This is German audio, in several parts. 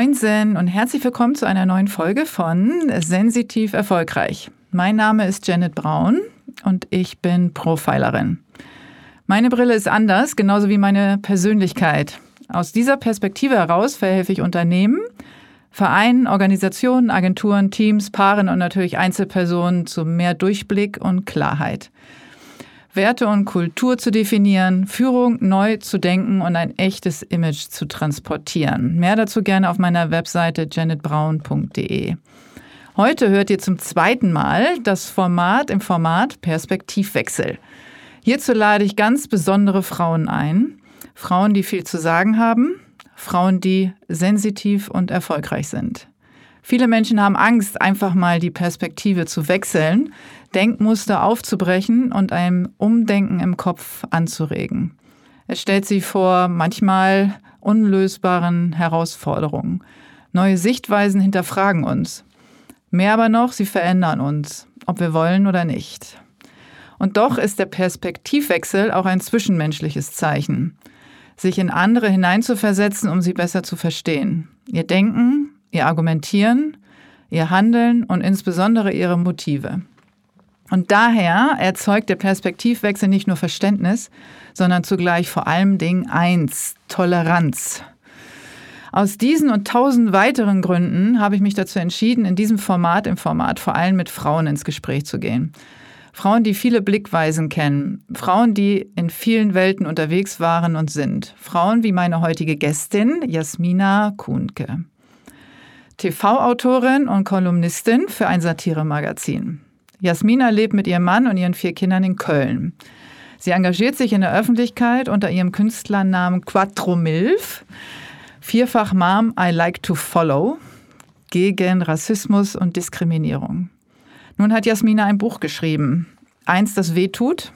Moinsen und herzlich willkommen zu einer neuen Folge von Sensitiv Erfolgreich. Mein Name ist Janet Braun und ich bin Profilerin. Meine Brille ist anders, genauso wie meine Persönlichkeit. Aus dieser Perspektive heraus verhelfe ich Unternehmen, Vereinen, Organisationen, Agenturen, Teams, Paaren und natürlich Einzelpersonen zu mehr Durchblick und Klarheit. Werte und Kultur zu definieren, Führung neu zu denken und ein echtes Image zu transportieren. Mehr dazu gerne auf meiner Webseite janetbraun.de. Heute hört ihr zum zweiten Mal das Format im Format Perspektivwechsel. Hierzu lade ich ganz besondere Frauen ein. Frauen, die viel zu sagen haben, Frauen, die sensitiv und erfolgreich sind. Viele Menschen haben Angst, einfach mal die Perspektive zu wechseln, Denkmuster aufzubrechen und ein Umdenken im Kopf anzuregen. Es stellt sie vor manchmal unlösbaren Herausforderungen. Neue Sichtweisen hinterfragen uns. Mehr aber noch, sie verändern uns, ob wir wollen oder nicht. Und doch ist der Perspektivwechsel auch ein zwischenmenschliches Zeichen, sich in andere hineinzuversetzen, um sie besser zu verstehen. Ihr Denken, ihr Argumentieren, ihr Handeln und insbesondere ihre Motive. Und daher erzeugt der Perspektivwechsel nicht nur Verständnis, sondern zugleich vor allem Dingen eins, Toleranz. Aus diesen und tausend weiteren Gründen habe ich mich dazu entschieden, in diesem Format, im Format vor allem mit Frauen ins Gespräch zu gehen. Frauen, die viele Blickweisen kennen, Frauen, die in vielen Welten unterwegs waren und sind, Frauen wie meine heutige Gästin Jasmina Kuhnke. TV-Autorin und Kolumnistin für ein Satiremagazin. Jasmina lebt mit ihrem Mann und ihren vier Kindern in Köln. Sie engagiert sich in der Öffentlichkeit unter ihrem Künstlernamen Quattro Milf, vierfach Mom I Like to Follow, gegen Rassismus und Diskriminierung. Nun hat Jasmina ein Buch geschrieben. Eins, das wehtut,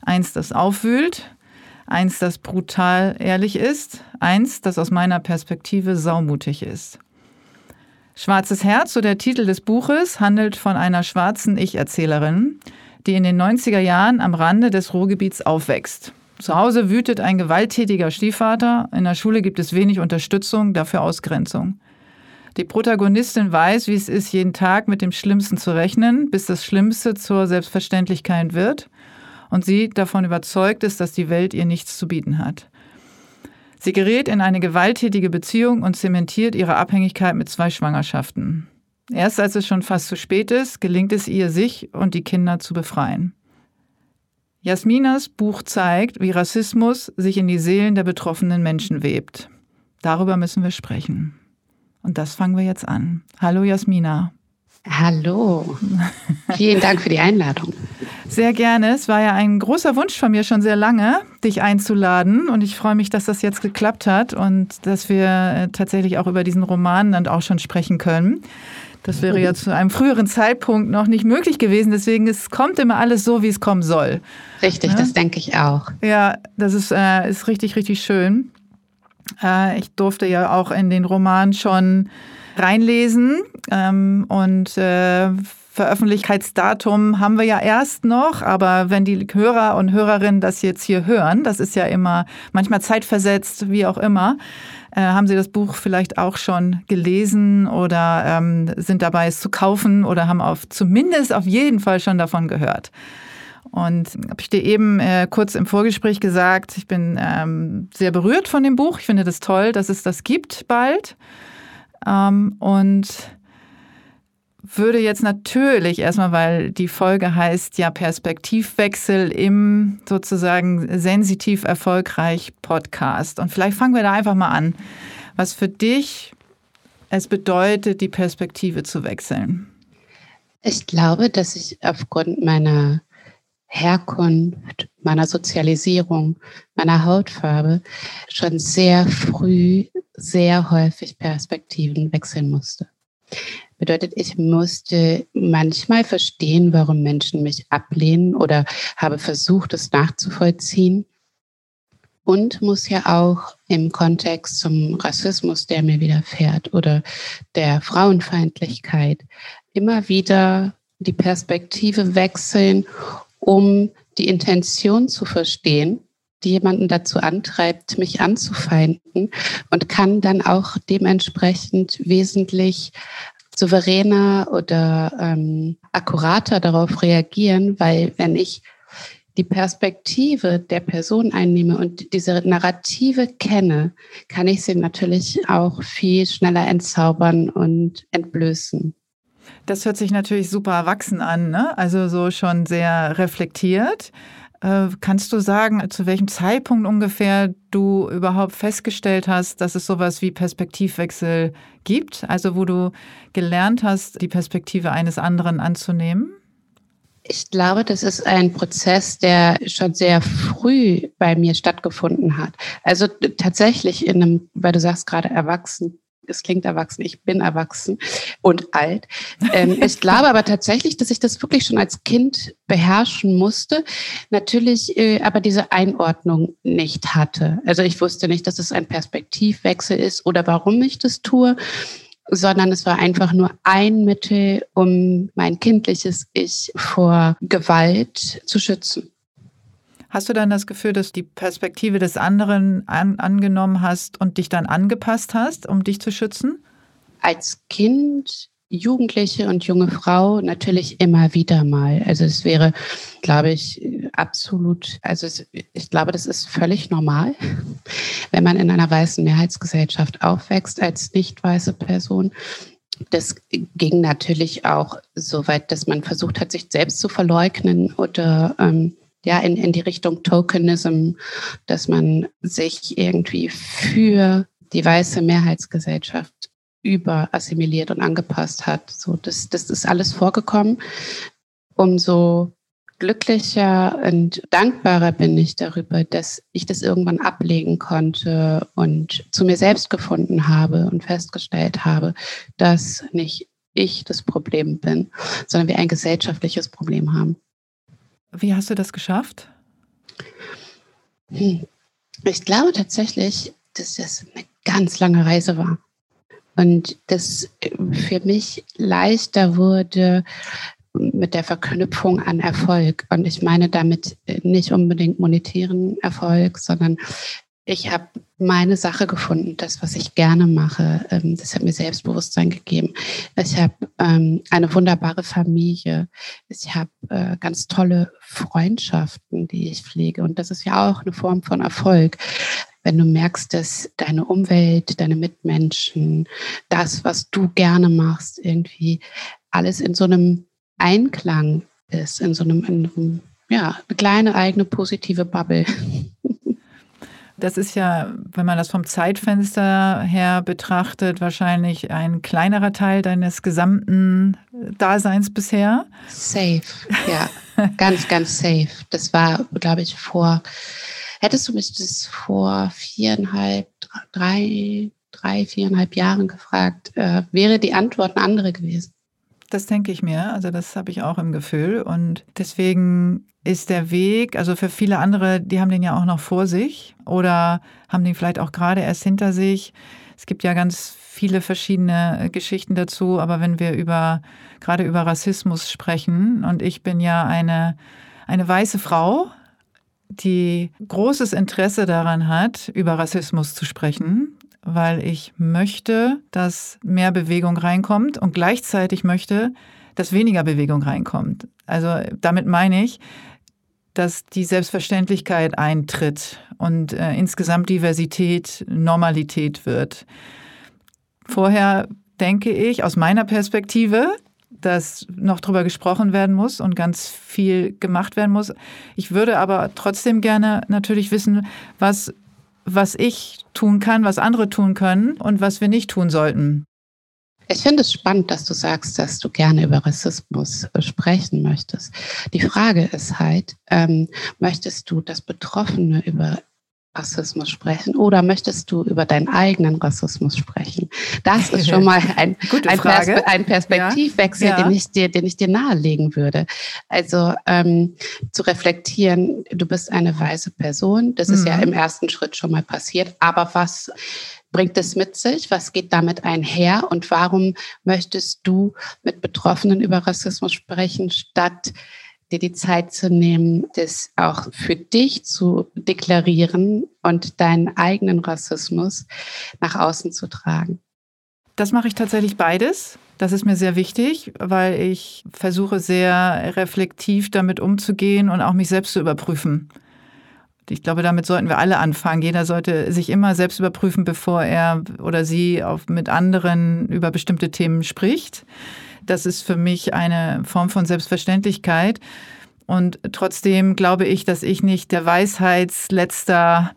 eins, das aufwühlt, eins, das brutal ehrlich ist, eins, das aus meiner Perspektive saumutig ist. Schwarzes Herz, so der Titel des Buches, handelt von einer schwarzen Ich-Erzählerin, die in den 90er Jahren am Rande des Ruhrgebiets aufwächst. Zu Hause wütet ein gewalttätiger Stiefvater, in der Schule gibt es wenig Unterstützung, dafür Ausgrenzung. Die Protagonistin weiß, wie es ist, jeden Tag mit dem Schlimmsten zu rechnen, bis das Schlimmste zur Selbstverständlichkeit wird und sie davon überzeugt ist, dass die Welt ihr nichts zu bieten hat. Sie gerät in eine gewalttätige Beziehung und zementiert ihre Abhängigkeit mit zwei Schwangerschaften. Erst als es schon fast zu spät ist, gelingt es ihr, sich und die Kinder zu befreien. Jasminas Buch zeigt, wie Rassismus sich in die Seelen der betroffenen Menschen webt. Darüber müssen wir sprechen. Und das fangen wir jetzt an. Hallo Jasmina. Hallo. Vielen Dank für die Einladung. Sehr gerne. Es war ja ein großer Wunsch von mir schon sehr lange, dich einzuladen. Und ich freue mich, dass das jetzt geklappt hat und dass wir äh, tatsächlich auch über diesen Roman dann auch schon sprechen können. Das wäre ja zu einem früheren Zeitpunkt noch nicht möglich gewesen. Deswegen es kommt immer alles so, wie es kommen soll. Richtig, ja? das denke ich auch. Ja, das ist, äh, ist richtig, richtig schön. Äh, ich durfte ja auch in den Roman schon reinlesen ähm, und äh, Veröffentlichkeitsdatum haben wir ja erst noch, aber wenn die Hörer und Hörerinnen das jetzt hier hören, das ist ja immer manchmal zeitversetzt, wie auch immer, äh, haben Sie das Buch vielleicht auch schon gelesen oder ähm, sind dabei, es zu kaufen oder haben auf zumindest auf jeden Fall schon davon gehört. Und habe ich dir eben äh, kurz im Vorgespräch gesagt, ich bin ähm, sehr berührt von dem Buch. Ich finde das toll, dass es das gibt bald. Ähm, und würde jetzt natürlich erstmal, weil die Folge heißt ja Perspektivwechsel im sozusagen sensitiv erfolgreich Podcast. Und vielleicht fangen wir da einfach mal an, was für dich es bedeutet, die Perspektive zu wechseln. Ich glaube, dass ich aufgrund meiner Herkunft, meiner Sozialisierung, meiner Hautfarbe schon sehr früh sehr häufig Perspektiven wechseln musste. Bedeutet, ich musste manchmal verstehen, warum Menschen mich ablehnen oder habe versucht, es nachzuvollziehen. Und muss ja auch im Kontext zum Rassismus, der mir widerfährt oder der Frauenfeindlichkeit, immer wieder die Perspektive wechseln, um die Intention zu verstehen jemanden dazu antreibt, mich anzufeinden und kann dann auch dementsprechend wesentlich souveräner oder ähm, akkurater darauf reagieren, weil wenn ich die Perspektive der Person einnehme und diese Narrative kenne, kann ich sie natürlich auch viel schneller entzaubern und entblößen. Das hört sich natürlich super erwachsen an, ne? also so schon sehr reflektiert. Äh, kannst du sagen, zu welchem Zeitpunkt ungefähr du überhaupt festgestellt hast, dass es sowas wie Perspektivwechsel gibt? Also wo du gelernt hast, die Perspektive eines anderen anzunehmen? Ich glaube, das ist ein Prozess, der schon sehr früh bei mir stattgefunden hat. Also tatsächlich in einem, weil du sagst gerade erwachsen, es klingt erwachsen, ich bin erwachsen und alt. Ähm, ich glaube aber tatsächlich, dass ich das wirklich schon als Kind beherrschen musste, natürlich äh, aber diese Einordnung nicht hatte. Also ich wusste nicht, dass es ein Perspektivwechsel ist oder warum ich das tue, sondern es war einfach nur ein Mittel, um mein kindliches Ich vor Gewalt zu schützen. Hast du dann das Gefühl, dass die Perspektive des anderen an, angenommen hast und dich dann angepasst hast, um dich zu schützen? Als Kind, Jugendliche und junge Frau natürlich immer wieder mal. Also es wäre, glaube ich, absolut, also es, ich glaube, das ist völlig normal, wenn man in einer weißen Mehrheitsgesellschaft aufwächst als nicht weiße Person. Das ging natürlich auch so weit, dass man versucht hat, sich selbst zu verleugnen oder ähm, ja, in, in die Richtung Tokenism, dass man sich irgendwie für die weiße Mehrheitsgesellschaft überassimiliert und angepasst hat. So, das, das ist alles vorgekommen. Umso glücklicher und dankbarer bin ich darüber, dass ich das irgendwann ablegen konnte und zu mir selbst gefunden habe und festgestellt habe, dass nicht ich das Problem bin, sondern wir ein gesellschaftliches Problem haben. Wie hast du das geschafft? Hm. Ich glaube tatsächlich, dass das eine ganz lange Reise war. Und das für mich leichter wurde mit der Verknüpfung an Erfolg. Und ich meine damit nicht unbedingt monetären Erfolg, sondern ich habe meine Sache gefunden, das, was ich gerne mache. Ähm, das hat mir Selbstbewusstsein gegeben. Ich habe ähm, eine wunderbare Familie. Ich habe äh, ganz tolle Freundschaften, die ich pflege. Und das ist ja auch eine Form von Erfolg. Wenn du merkst, dass deine Umwelt, deine Mitmenschen, das, was du gerne machst, irgendwie alles in so einem Einklang ist, in so einem, in einem ja, eine kleine eigene positive Bubble. Das ist ja, wenn man das vom Zeitfenster her betrachtet, wahrscheinlich ein kleinerer Teil deines gesamten Daseins bisher. Safe, ja, ganz, ganz safe. Das war, glaube ich, vor, hättest du mich das vor viereinhalb, drei, drei, viereinhalb Jahren gefragt, äh, wäre die Antwort eine andere gewesen. Das denke ich mir. Also das habe ich auch im Gefühl. Und deswegen ist der Weg, also für viele andere, die haben den ja auch noch vor sich oder haben den vielleicht auch gerade erst hinter sich. Es gibt ja ganz viele verschiedene Geschichten dazu, aber wenn wir über, gerade über Rassismus sprechen, und ich bin ja eine, eine weiße Frau, die großes Interesse daran hat, über Rassismus zu sprechen, weil ich möchte, dass mehr Bewegung reinkommt und gleichzeitig möchte, dass weniger Bewegung reinkommt. Also damit meine ich, dass die Selbstverständlichkeit eintritt und äh, insgesamt Diversität Normalität wird. Vorher denke ich aus meiner Perspektive, dass noch darüber gesprochen werden muss und ganz viel gemacht werden muss. Ich würde aber trotzdem gerne natürlich wissen, was, was ich tun kann, was andere tun können und was wir nicht tun sollten. Ich finde es spannend, dass du sagst, dass du gerne über Rassismus äh, sprechen möchtest. Die Frage ist halt, ähm, möchtest du, dass Betroffene über Rassismus sprechen oder möchtest du über deinen eigenen Rassismus sprechen? Das ist schon mal ein, ein, Perspe ein Perspektivwechsel, ja. Ja. Den, ich dir, den ich dir nahelegen würde. Also ähm, zu reflektieren, du bist eine weiße Person, das mhm. ist ja mhm. im ersten Schritt schon mal passiert, aber was bringt es mit sich? Was geht damit einher? Und warum möchtest du mit Betroffenen über Rassismus sprechen, statt dir die Zeit zu nehmen, das auch für dich zu deklarieren und deinen eigenen Rassismus nach außen zu tragen. Das mache ich tatsächlich beides. Das ist mir sehr wichtig, weil ich versuche sehr reflektiv damit umzugehen und auch mich selbst zu überprüfen. Ich glaube, damit sollten wir alle anfangen. Jeder sollte sich immer selbst überprüfen, bevor er oder sie mit anderen über bestimmte Themen spricht. Das ist für mich eine Form von Selbstverständlichkeit. Und trotzdem glaube ich, dass ich nicht der Weisheitsletzter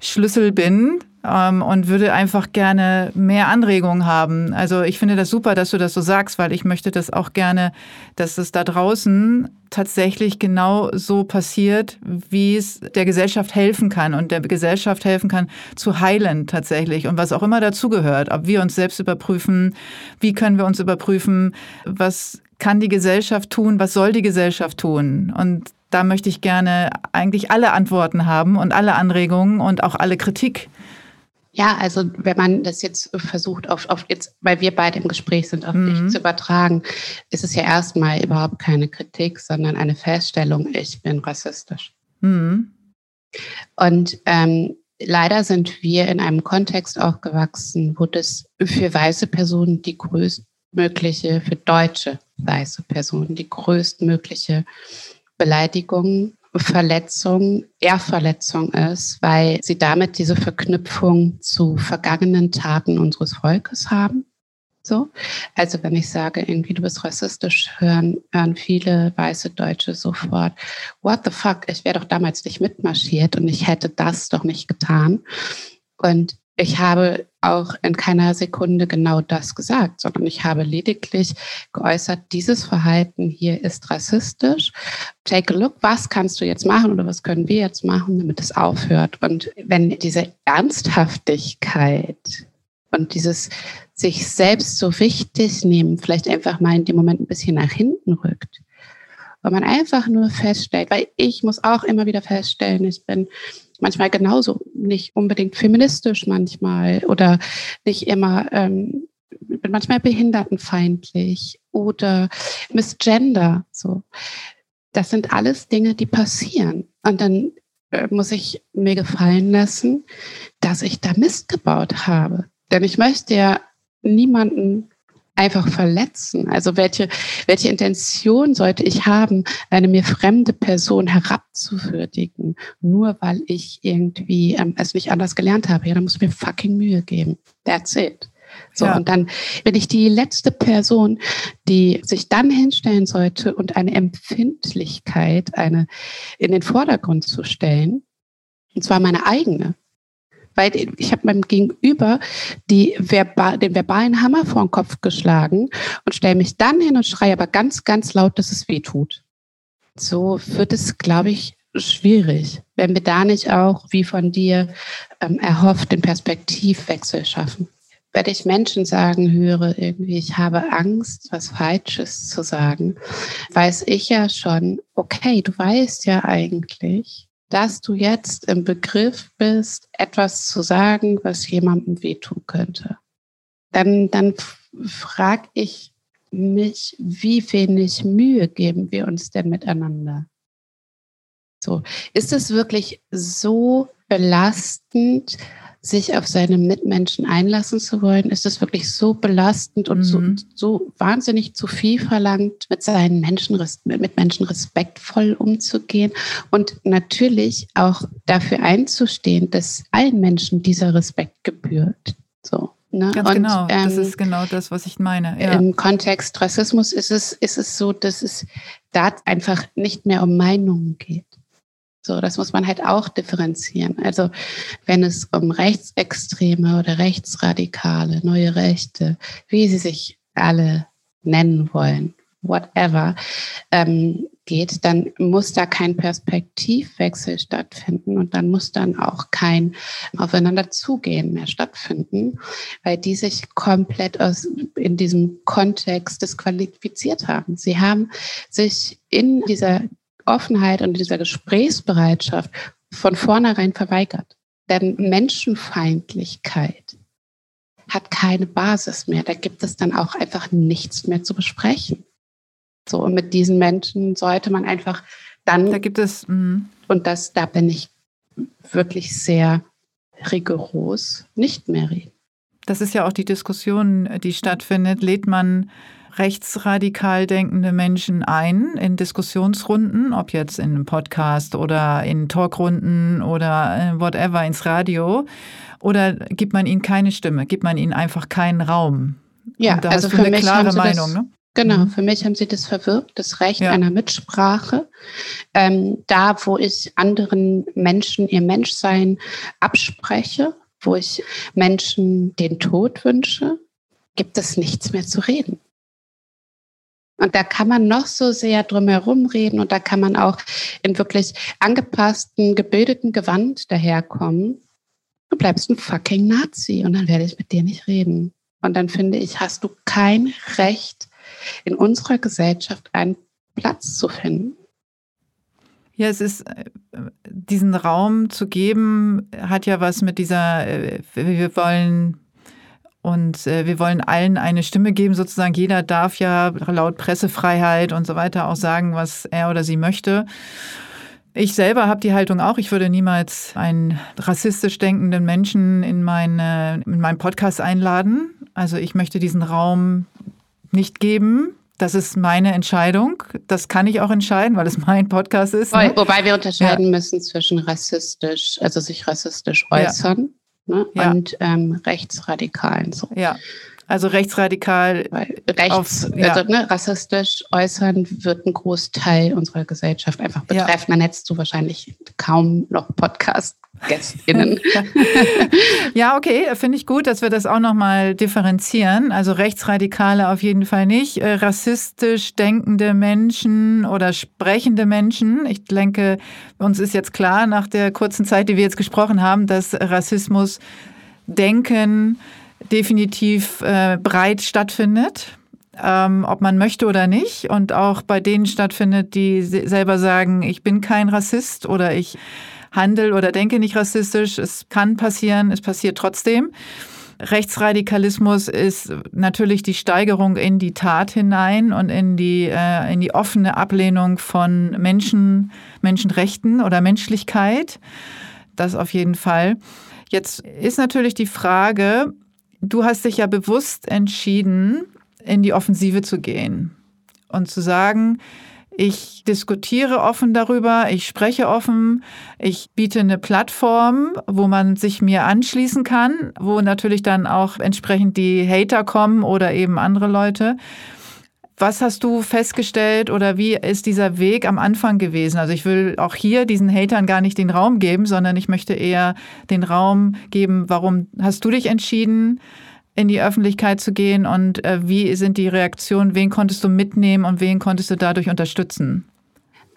Schlüssel bin, ähm, und würde einfach gerne mehr Anregungen haben. Also ich finde das super, dass du das so sagst, weil ich möchte das auch gerne, dass es da draußen tatsächlich genau so passiert, wie es der Gesellschaft helfen kann und der Gesellschaft helfen kann zu heilen tatsächlich und was auch immer dazugehört. Ob wir uns selbst überprüfen, wie können wir uns überprüfen, was kann die Gesellschaft tun, was soll die Gesellschaft tun? Und da möchte ich gerne eigentlich alle Antworten haben und alle Anregungen und auch alle Kritik. Ja, also wenn man das jetzt versucht, auf, auf jetzt, weil wir beide im Gespräch sind, auf mhm. dich zu übertragen, ist es ja erstmal überhaupt keine Kritik, sondern eine Feststellung, ich bin rassistisch. Mhm. Und ähm, leider sind wir in einem Kontext aufgewachsen, wo das für weiße Personen die größtmögliche, für deutsche weiße Personen die größtmögliche Beleidigung Verletzung Ehrverletzung ist, weil sie damit diese Verknüpfung zu vergangenen Taten unseres Volkes haben. So. Also wenn ich sage, irgendwie du bist rassistisch, hören, hören viele weiße Deutsche sofort, what the fuck, ich wäre doch damals nicht mitmarschiert und ich hätte das doch nicht getan. Und ich habe auch in keiner Sekunde genau das gesagt, sondern ich habe lediglich geäußert, dieses Verhalten hier ist rassistisch. Take a look, was kannst du jetzt machen oder was können wir jetzt machen, damit es aufhört? Und wenn diese Ernsthaftigkeit und dieses sich selbst so wichtig nehmen, vielleicht einfach mal in dem Moment ein bisschen nach hinten rückt, weil man einfach nur feststellt, weil ich muss auch immer wieder feststellen, ich bin manchmal genauso, nicht unbedingt feministisch manchmal oder nicht immer, ähm, bin manchmal behindertenfeindlich oder misgender, so. Das sind alles Dinge, die passieren. Und dann äh, muss ich mir gefallen lassen, dass ich da Mist gebaut habe. Denn ich möchte ja niemanden einfach verletzen? Also welche, welche Intention sollte ich haben, eine mir fremde Person herabzuwürdigen, nur weil ich irgendwie ähm, es nicht anders gelernt habe? Ja, dann muss ich mir fucking Mühe geben. That's it. So, ja. und dann bin ich die letzte Person, die sich dann hinstellen sollte und eine Empfindlichkeit, eine in den Vordergrund zu stellen, und zwar meine eigene weil ich habe meinem Gegenüber die Verba den verbalen Hammer vor den Kopf geschlagen und stelle mich dann hin und schreie aber ganz, ganz laut, dass es weh tut. So wird es, glaube ich, schwierig, wenn wir da nicht auch, wie von dir ähm, erhofft, den Perspektivwechsel schaffen. Wenn ich Menschen sagen höre, irgendwie, ich habe Angst, was Falsches zu sagen, weiß ich ja schon, okay, du weißt ja eigentlich, dass du jetzt im Begriff bist, etwas zu sagen, was jemandem wehtun könnte. Dann, dann frage ich mich, wie wenig Mühe geben wir uns denn miteinander? So, ist es wirklich so belastend, sich auf seine Mitmenschen einlassen zu wollen? Ist es wirklich so belastend und mhm. so, so wahnsinnig zu viel verlangt, mit seinen Menschen, mit Menschen respektvoll umzugehen und natürlich auch dafür einzustehen, dass allen Menschen dieser Respekt gebührt? So. Ne? Ganz und, genau, das ähm, ist genau das, was ich meine. Ja. Im Kontext Rassismus ist es, ist es so, dass es da einfach nicht mehr um Meinungen geht. So, das muss man halt auch differenzieren. Also wenn es um Rechtsextreme oder Rechtsradikale, neue Rechte, wie sie sich alle nennen wollen, whatever, ähm, geht, dann muss da kein Perspektivwechsel stattfinden und dann muss dann auch kein Aufeinanderzugehen mehr stattfinden, weil die sich komplett aus, in diesem Kontext disqualifiziert haben. Sie haben sich in dieser Offenheit und dieser Gesprächsbereitschaft von vornherein verweigert. Denn Menschenfeindlichkeit hat keine Basis mehr. Da gibt es dann auch einfach nichts mehr zu besprechen. So, und mit diesen Menschen sollte man einfach dann. Da gibt es. Mh. Und das, da bin ich wirklich sehr rigoros, nicht mehr reden. Das ist ja auch die Diskussion, die stattfindet. Lädt man rechtsradikal denkende Menschen ein in Diskussionsrunden, ob jetzt in einem Podcast oder in Talkrunden oder äh, whatever ins Radio? Oder gibt man ihnen keine Stimme? Gibt man ihnen einfach keinen Raum? Ja, Und da also hast du für eine mich klare Meinung, das, ne? Genau, Mhm. für mich haben sie das verwirkt, das Recht Ja. einer Mitsprache. Ähm, da, wo ich anderen Menschen ihr Menschsein abspreche, wo ich Menschen den Tod wünsche, gibt es nichts mehr zu reden. Und da kann man noch so sehr drumherum reden und da kann man auch in wirklich angepassten, gebildeten Gewand daherkommen. Du bleibst ein fucking Nazi und dann werde ich mit dir nicht reden. Und dann finde ich, hast du kein Recht, in unserer Gesellschaft einen Platz zu finden. Ja, es ist, äh, diesen Raum zu geben, hat ja was mit dieser, äh, wir wollen und äh, wir wollen allen eine Stimme geben, sozusagen. Jeder darf ja laut Pressefreiheit und so weiter auch sagen, was er oder sie möchte. Ich selber habe die Haltung auch, ich würde niemals einen rassistisch denkenden Menschen in, meine, in meinen Podcast einladen. Also ich möchte diesen Raum nicht geben. Das ist meine Entscheidung. Das kann ich auch entscheiden, weil es mein Podcast ist. Ne? wobei wir unterscheiden müssen zwischen rassistisch, also sich rassistisch äußern ne, Ja. und ähm, rechtsradikalen. So. Ja, also rechtsradikal. Rechts, Auf- ja. also ne, rassistisch äußern wird ein Großteil unserer Gesellschaft einfach Ja. betreffen. Dann hättest du wahrscheinlich kaum noch Podcast-GästInnen. Ja, okay, finde ich gut, dass wir das auch nochmal differenzieren. Also Rechtsradikale auf jeden Fall nicht. Äh, rassistisch denkende Menschen oder sprechende Menschen. Ich denke, uns ist jetzt klar nach der kurzen Zeit, die wir jetzt gesprochen haben, dass Rassismus Denken definitiv äh, breit stattfindet. Ähm, ob man möchte oder nicht. Und auch bei denen stattfindet, die se- selber sagen, ich bin kein Rassist oder ich handle oder denke nicht rassistisch. Es kann passieren, es passiert trotzdem. Rechtsradikalismus ist natürlich die Steigerung in die Tat hinein und in die, äh, in die offene Ablehnung von Menschen, Menschenrechten oder Menschlichkeit. Das auf jeden Fall. Jetzt ist natürlich die Frage, du hast dich ja bewusst entschieden, in die Offensive zu gehen und zu sagen, ich diskutiere offen darüber, ich spreche offen, ich biete eine Plattform, wo man sich mir anschließen kann, wo natürlich dann auch entsprechend die Hater kommen oder eben andere Leute. Was hast du festgestellt oder wie ist dieser Weg am Anfang gewesen? Also ich will auch hier diesen Hatern gar nicht den Raum geben, sondern ich möchte eher den Raum geben, warum hast du dich entschieden, in die Öffentlichkeit zu gehen und äh, wie sind die Reaktionen, wen konntest du mitnehmen und wen konntest du dadurch unterstützen?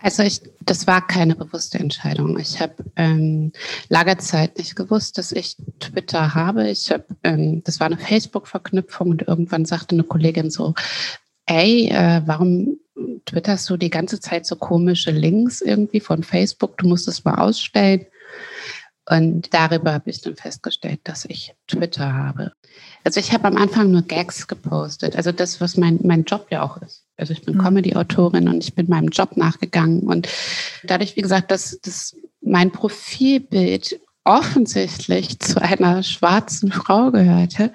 Also ich, das war keine bewusste Entscheidung. Ich habe ähm, lange Zeit nicht gewusst, dass ich Twitter habe. Ich habe, ähm, das war eine Facebook-Verknüpfung und irgendwann sagte eine Kollegin so, ey, äh, warum twitterst du die ganze Zeit so komische Links irgendwie von Facebook? Du musst es mal ausstellen. Und darüber habe ich dann festgestellt, dass ich Twitter habe. Also ich habe am Anfang nur Gags gepostet. Also das, was mein, mein Job ja auch ist. Also ich bin Mhm. Comedy-Autorin und ich bin meinem Job nachgegangen. Und dadurch, wie gesagt, dass, dass mein Profilbild offensichtlich zu einer schwarzen Frau gehörte,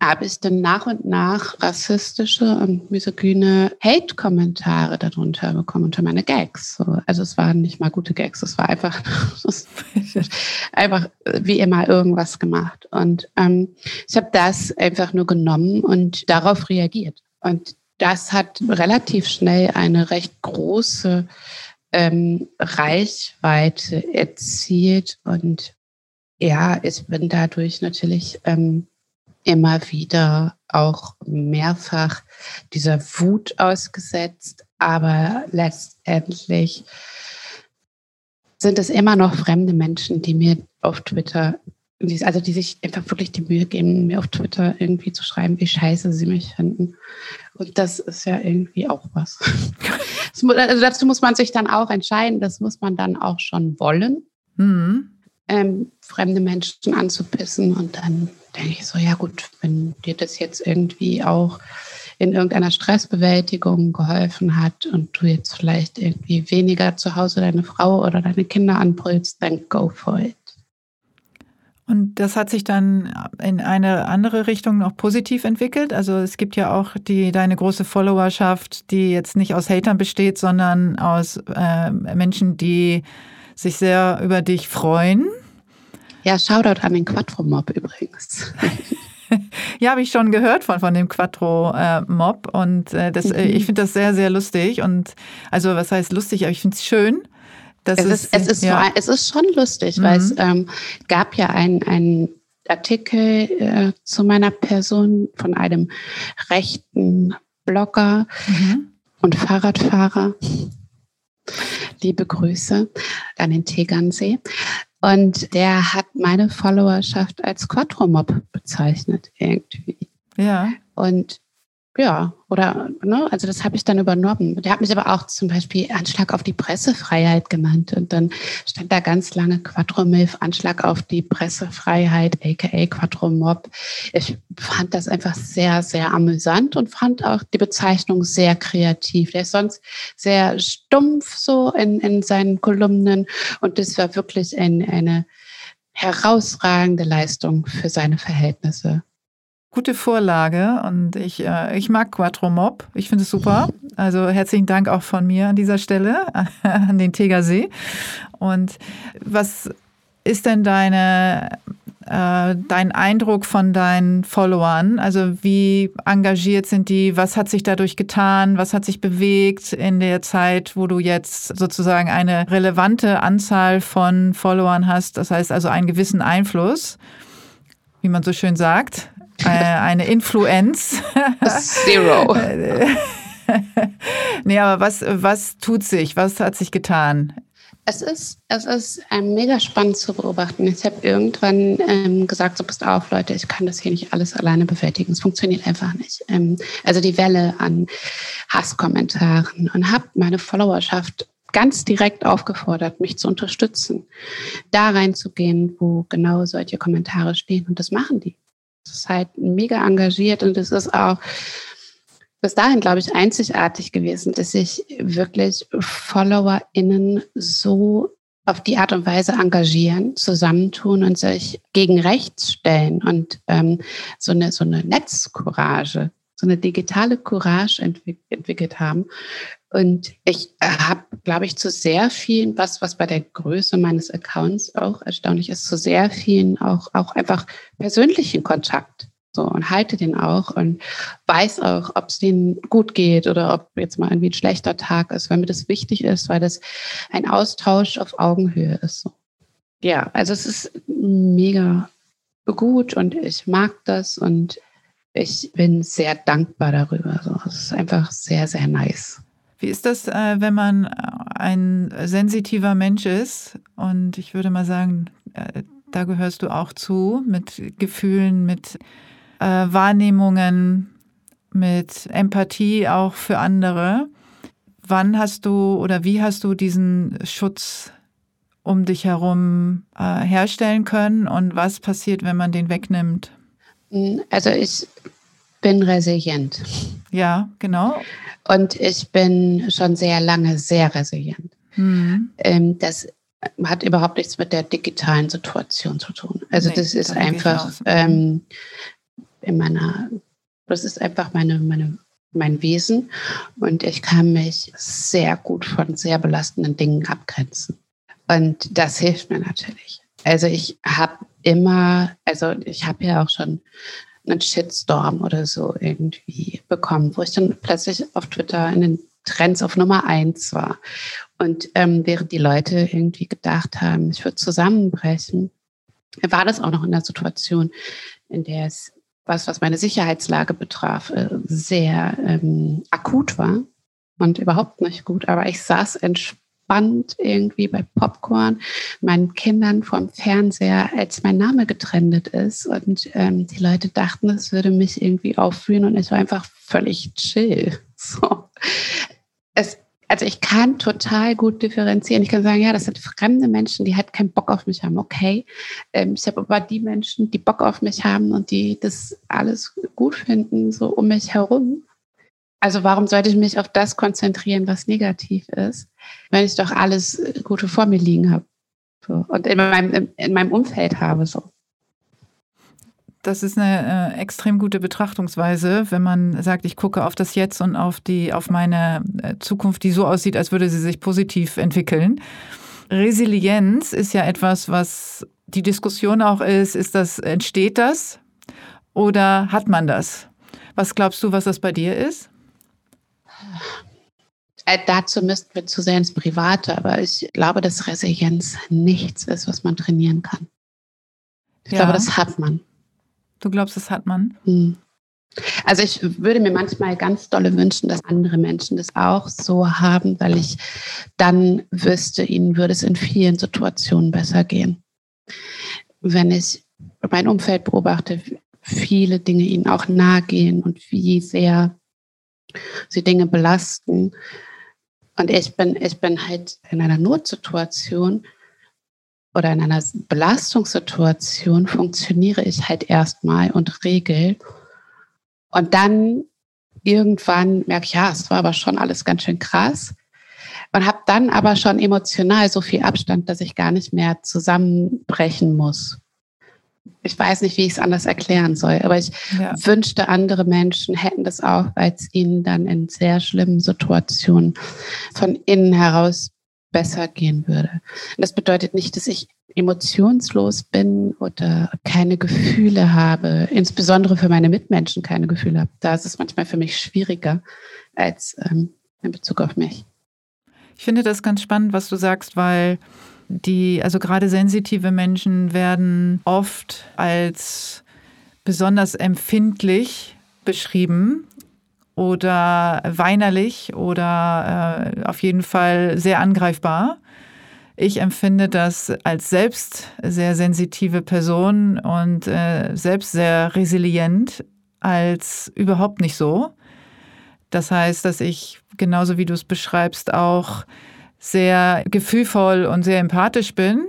habe ich dann nach und nach rassistische und misogyne Hate-Kommentare darunter bekommen, unter meine Gags. So, Also es waren nicht mal gute Gags, es war einfach, einfach wie immer irgendwas gemacht. Und ähm, ich habe das einfach nur genommen und darauf reagiert. Und das hat relativ schnell eine recht große ähm, Reichweite erzielt. Und ja, ich bin dadurch natürlich ähm, immer wieder auch mehrfach dieser Wut ausgesetzt, aber letztendlich sind es immer noch fremde Menschen, die mir auf Twitter, also die sich einfach wirklich die Mühe geben, mir auf Twitter irgendwie zu schreiben, wie scheiße sie mich finden. Und das ist ja irgendwie auch was. Also dazu muss man sich dann auch entscheiden, das muss man dann auch schon wollen Mhm. Ähm, fremde Menschen anzupissen. Und dann denke ich so, ja gut, wenn dir das jetzt irgendwie auch in irgendeiner Stressbewältigung geholfen hat und du jetzt vielleicht irgendwie weniger zu Hause deine Frau oder deine Kinder anbrüllst, dann go for it. Und das hat sich dann in eine andere Richtung noch positiv entwickelt. Also es gibt ja auch die deine große Followerschaft, die jetzt nicht aus Hatern besteht, sondern aus äh, Menschen, die sich sehr über dich freuen. Ja, Shoutout an den Quattro-Mob übrigens. ja, habe ich schon gehört von, von dem Quattro-Mob und äh, das, äh, mhm. ich finde das sehr, sehr lustig und also was heißt lustig, aber ich finde es schön das es ist, es, ist ja. es ist schon lustig, mhm. weil es ähm, gab ja einen Artikel äh, zu meiner Person von einem rechten Blogger mhm. und Fahrradfahrer. Liebe Grüße an den Tegernsee. Und der hat meine Followerschaft als Quattromob bezeichnet, irgendwie. Ja. Und ja, oder, ne, also das habe ich dann übernommen. Der hat mich aber auch zum Beispiel Anschlag auf die Pressefreiheit genannt. Und dann stand da ganz lange Quattromilf, Anschlag auf die Pressefreiheit, aka Quattromob. Ich fand das einfach sehr, sehr amüsant und fand auch die Bezeichnung sehr kreativ. Der ist sonst sehr stumpf so in, in seinen Kolumnen. Und das war wirklich ein, eine herausragende Leistung für seine Verhältnisse gute Vorlage und ich, äh, ich mag Quattro Mob. Ich finde es super. Also herzlichen Dank auch von mir an dieser Stelle an den Tegersee. Und was ist denn deine, äh, dein Eindruck von deinen Followern? Also wie engagiert sind die? Was hat sich dadurch getan? Was hat sich bewegt in der Zeit, wo du jetzt sozusagen eine relevante Anzahl von Followern hast? Das heißt also einen gewissen Einfluss, wie man so schön sagt eine Influenz. Zero. nee, aber was, was tut sich? Was hat sich getan? Es ist, es ist ähm, mega spannend zu beobachten. Ich habe irgendwann ähm, gesagt, so passt auf, Leute, ich kann das hier nicht alles alleine bewältigen. Es funktioniert einfach nicht. Ähm, also die Welle an Hasskommentaren und habe meine Followerschaft ganz direkt aufgefordert, mich zu unterstützen, da reinzugehen, wo genau solche Kommentare stehen. Und das machen die ist halt mega engagiert und es ist auch bis dahin, glaube ich, einzigartig gewesen, dass sich wirklich FollowerInnen so auf die Art und Weise engagieren, zusammentun und sich gegen rechts stellen und ähm, so eine, so eine Netzcourage, so eine digitale Courage entwick entwickelt haben. Und ich habe, glaube ich, zu sehr vielen, was, was bei der Größe meines Accounts auch erstaunlich ist, zu sehr vielen auch, auch einfach persönlichen Kontakt. So, und halte den auch und weiß auch, ob es denen gut geht oder ob jetzt mal irgendwie ein schlechter Tag ist, weil mir das wichtig ist, weil das ein Austausch auf Augenhöhe ist. So. Ja, also es ist mega gut und ich mag das und ich bin sehr dankbar darüber. So, es ist einfach sehr, sehr nice. Wie ist das, äh, wenn man äh, ein sensitiver Mensch ist? Und ich würde mal sagen, äh, da gehörst du auch zu, mit Gefühlen, mit Wahrnehmungen, mit Empathie auch für andere. Wann hast du oder wie hast du diesen Schutz um dich herum herstellen können und was passiert, wenn man den wegnimmt? Also ich bin resilient. Ja, genau. Und ich bin schon sehr lange sehr resilient. Mhm. Ähm, das hat überhaupt nichts mit der digitalen Situation zu tun. Also nee, das ist einfach ähm, in meiner, das ist einfach meine, meine, mein Wesen und ich kann mich sehr gut von sehr belastenden Dingen abgrenzen. Und das hilft mir natürlich. Also ich habe immer, also ich habe ja auch schon einen Shitstorm oder so irgendwie bekommen, wo ich dann plötzlich auf Twitter in den Trends auf Nummer eins war. Und ähm, während die Leute irgendwie gedacht haben, ich würde zusammenbrechen, war das auch noch in der Situation, in der es, was, was meine Sicherheitslage betraf, äh, sehr ähm, akut war und überhaupt nicht gut. Aber ich saß entspannt entspannt irgendwie bei Popcorn, meinen Kindern vom Fernseher, als mein Name getrendet ist. Und ähm, die Leute dachten, es würde mich irgendwie aufführen und ich war einfach völlig chill. So. Es, also ich kann total gut differenzieren. Ich kann sagen, ja, das sind fremde Menschen, die halt keinen Bock auf mich haben. Okay. Ähm, ich habe aber die Menschen, die Bock auf mich haben und die das alles gut finden, so um mich herum. Also warum sollte ich mich auf das konzentrieren, was negativ ist, wenn ich doch alles Gute vor mir liegen habe so, und in meinem, in meinem Umfeld habe so. Das ist eine äh, extrem gute Betrachtungsweise, wenn man sagt, ich gucke auf das Jetzt und auf die, auf meine äh, Zukunft, die so aussieht, als würde sie sich positiv entwickeln. Resilienz ist ja etwas, was die Diskussion auch ist, ist das, entsteht das oder hat man das? Was glaubst du, was das bei dir ist? Äh, dazu müssten wir zu sehr ins Private, aber ich glaube, dass Resilienz nichts ist, was man trainieren kann. Ich ja. glaube, das hat man. Du glaubst, das hat man? Hm. Also ich würde mir manchmal ganz dolle wünschen, dass andere Menschen das auch so haben, weil ich dann wüsste, ihnen würde es in vielen Situationen besser gehen. Wenn ich mein Umfeld beobachte, viele Dinge ihnen auch nahe gehen und wie sehr sie Dinge belasten. Und ich bin, ich bin halt in einer Notsituation oder in einer Belastungssituation funktioniere ich halt erstmal und regel. Und dann irgendwann merke ich, ja, es war aber schon alles ganz schön krass. Und habe dann aber schon emotional so viel Abstand, dass ich gar nicht mehr zusammenbrechen muss. Ich weiß nicht, wie ich es anders erklären soll, aber ich ja. wünschte, andere Menschen hätten das auch, weil es ihnen dann in sehr schlimmen Situationen von innen heraus besser gehen würde. Und das bedeutet nicht, dass ich emotionslos bin oder keine Gefühle habe, insbesondere für meine Mitmenschen keine Gefühle habe. Da ist es manchmal für mich schwieriger als ähm, in Bezug auf mich. Ich finde das ganz spannend, was du sagst, weil die, also gerade sensitive Menschen werden oft als besonders empfindlich beschrieben oder weinerlich oder äh, auf jeden Fall sehr angreifbar. Ich empfinde das als selbst sehr sensitive Person und äh, selbst sehr resilient als überhaupt nicht so. Das heißt, dass ich genauso wie du es beschreibst auch sehr gefühlvoll und sehr empathisch bin,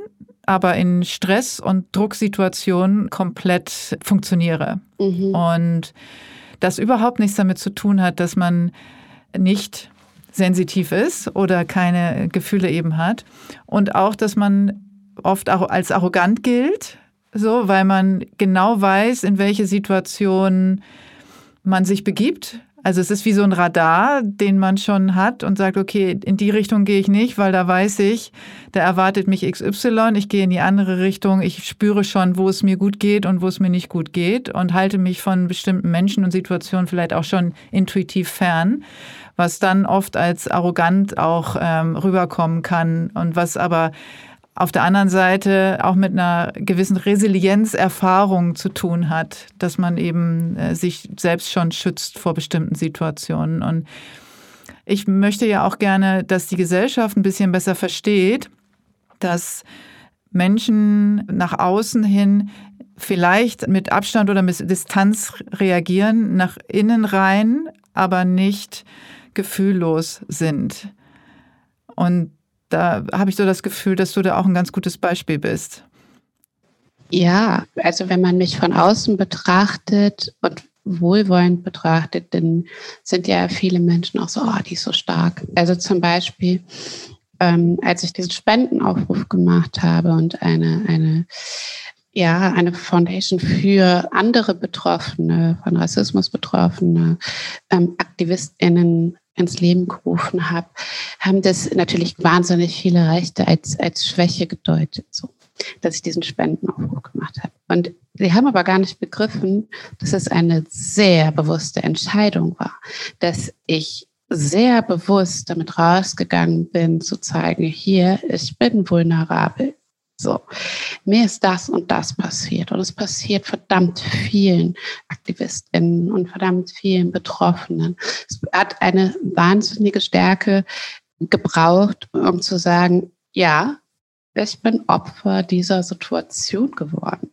aber in Stress- und Drucksituationen komplett funktioniere. Mhm. Und das überhaupt nichts damit zu tun hat, dass man nicht sensitiv ist oder keine Gefühle eben hat. Und auch, dass man oft auch als arrogant gilt, so, weil man genau weiß, in welche Situation man sich begibt also es ist wie so ein Radar, den man schon hat und sagt, okay, in die Richtung gehe ich nicht, weil da weiß ich, da erwartet mich XY, ich gehe in die andere Richtung, ich spüre schon, wo es mir gut geht und wo es mir nicht gut geht und halte mich von bestimmten Menschen und Situationen vielleicht auch schon intuitiv fern, was dann oft als arrogant auch ähm, rüberkommen kann und was aber auf der anderen Seite auch mit einer gewissen Resilienzerfahrung zu tun hat, dass man eben äh, sich selbst schon schützt vor bestimmten Situationen. Und ich möchte ja auch gerne, dass die Gesellschaft ein bisschen besser versteht, dass Menschen nach außen hin vielleicht mit Abstand oder mit Distanz reagieren, nach innen rein, aber nicht gefühllos sind. Und da habe ich so das Gefühl, dass du da auch ein ganz gutes Beispiel bist. Ja, also wenn man mich von außen betrachtet und wohlwollend betrachtet, dann sind ja viele Menschen auch so, oh, die ist so stark. Also zum Beispiel, ähm, als ich diesen Spendenaufruf gemacht habe und eine, eine, ja, eine Foundation für andere Betroffene, von Rassismus Betroffene, ähm, AktivistInnen ins Leben gerufen habe, haben das natürlich wahnsinnig viele Rechte als, als Schwäche gedeutet, so, dass ich diesen Spendenaufruf gemacht habe. Und sie haben aber gar nicht begriffen, dass es eine sehr bewusste Entscheidung war, dass ich sehr bewusst damit rausgegangen bin, zu zeigen, hier, ich bin vulnerabel, so, mir ist das und das passiert und es passiert verdammt vielen AktivistInnen und verdammt vielen Betroffenen. Es hat eine wahnsinnige Stärke gebraucht, um zu sagen, ja, ich bin Opfer dieser Situation geworden.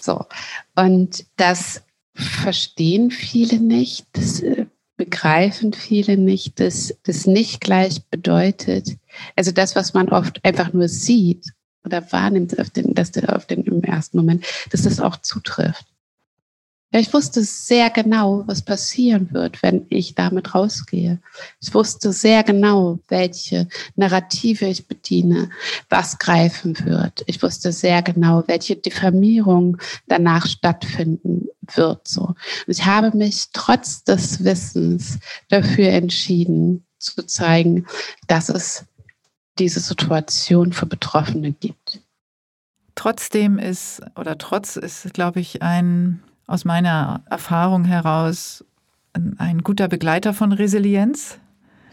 So, und das verstehen viele nicht, das äh, begreifen viele nicht, dass das nicht gleich bedeutet, also das, was man oft einfach nur sieht, oder wahrnimmt, auf den, dass der auf den im ersten Moment, dass das auch zutrifft. Ja, ich wusste sehr genau, was passieren wird, wenn ich damit rausgehe. Ich wusste sehr genau, welche Narrative ich bediene, was greifen wird. Ich wusste sehr genau, welche Diffamierung danach stattfinden wird. So. Und ich habe mich trotz des Wissens dafür entschieden, zu zeigen, dass es diese Situation für Betroffene gibt. Trotzdem ist, oder trotz ist, glaube ich, ein aus meiner Erfahrung heraus ein guter Begleiter von Resilienz.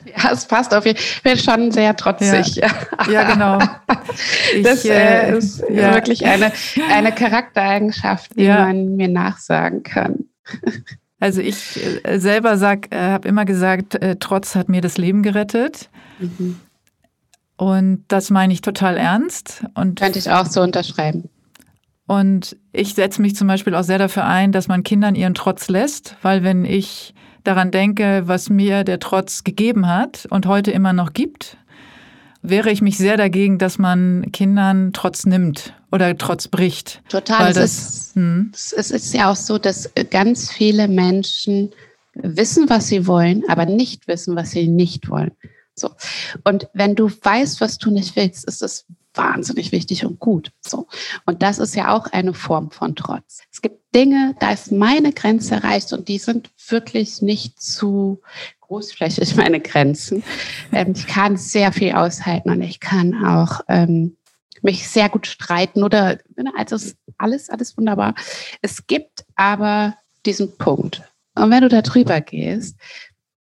Ja, es passt auf jeden Fall. Ich bin schon sehr trotzig. Ja, ja genau. Ich, das äh, äh, ist ja. wirklich eine, eine Charaktereigenschaft, die ja. man mir nachsagen kann. Also ich äh, selber sag, äh, habe immer gesagt, Trotz hat mir das Leben gerettet. Mhm. Und das meine ich total ernst. Und Könnte ich auch so unterschreiben. Und ich setze mich zum Beispiel auch sehr dafür ein, dass man Kindern ihren Trotz lässt, weil wenn ich daran denke, was mir der Trotz gegeben hat und heute immer noch gibt, wäre ich mich sehr dagegen, dass man Kindern Trotz nimmt oder Trotz bricht. Total. Das, ist, hm. es ist ja auch so, dass ganz viele Menschen wissen, was sie wollen, aber nicht wissen, was sie nicht wollen. So. Und wenn du weißt, was du nicht willst, ist es wahnsinnig wichtig und gut. So. Und das ist ja auch eine Form von Trotz. Es gibt Dinge, da ist meine Grenze erreicht und die sind wirklich nicht zu großflächig, meine Grenzen. Ähm, ich kann sehr viel aushalten und ich kann auch ähm, mich sehr gut streiten oder, ne, also alles, alles wunderbar. Es gibt aber diesen Punkt. Und wenn du da drüber gehst,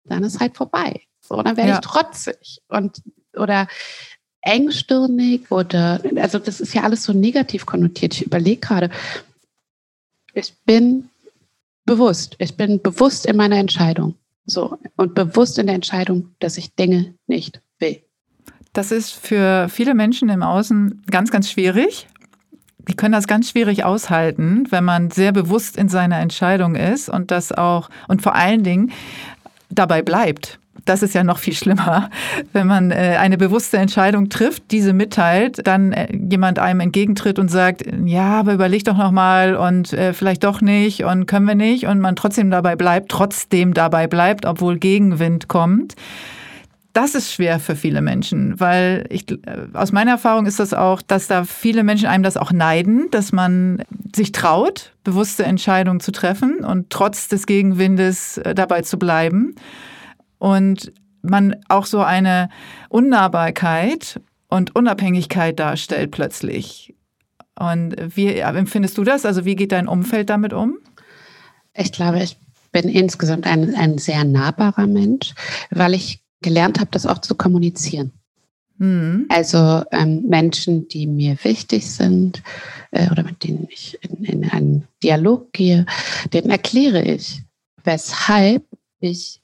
dann ist halt vorbei. So, dann werde ja. ich trotzig und oder engstirnig oder, also das ist ja alles so negativ konnotiert. Ich überlege gerade, ich bin bewusst, ich bin bewusst in meiner Entscheidung. So, und bewusst in der Entscheidung, dass ich Dinge nicht will. Das ist für viele Menschen im Außen ganz, ganz schwierig. Die können das ganz schwierig aushalten, wenn man sehr bewusst in seiner Entscheidung ist und das auch und vor allen Dingen dabei bleibt das ist ja noch viel schlimmer, wenn man äh, eine bewusste Entscheidung trifft, diese mitteilt, dann äh, jemand einem entgegentritt und sagt, ja, aber überleg doch noch mal und äh, vielleicht doch nicht und können wir nicht und man trotzdem dabei bleibt, trotzdem dabei bleibt, obwohl Gegenwind kommt. Das ist schwer für viele Menschen, weil ich, aus meiner Erfahrung ist das auch, dass da viele Menschen einem das auch neiden, dass man sich traut, bewusste Entscheidungen zu treffen und trotz des Gegenwindes dabei zu bleiben und man auch so eine Unnahbarkeit und Unabhängigkeit darstellt plötzlich. Und wie empfindest du das? Also wie geht dein Umfeld damit um? Ich glaube, ich bin insgesamt ein, ein sehr nahbarer Mensch, weil ich gelernt habe, das auch zu kommunizieren. Mhm. Also ähm, Menschen, die mir wichtig sind äh, oder mit denen ich in, in einen Dialog gehe, denen erkläre ich, weshalb ich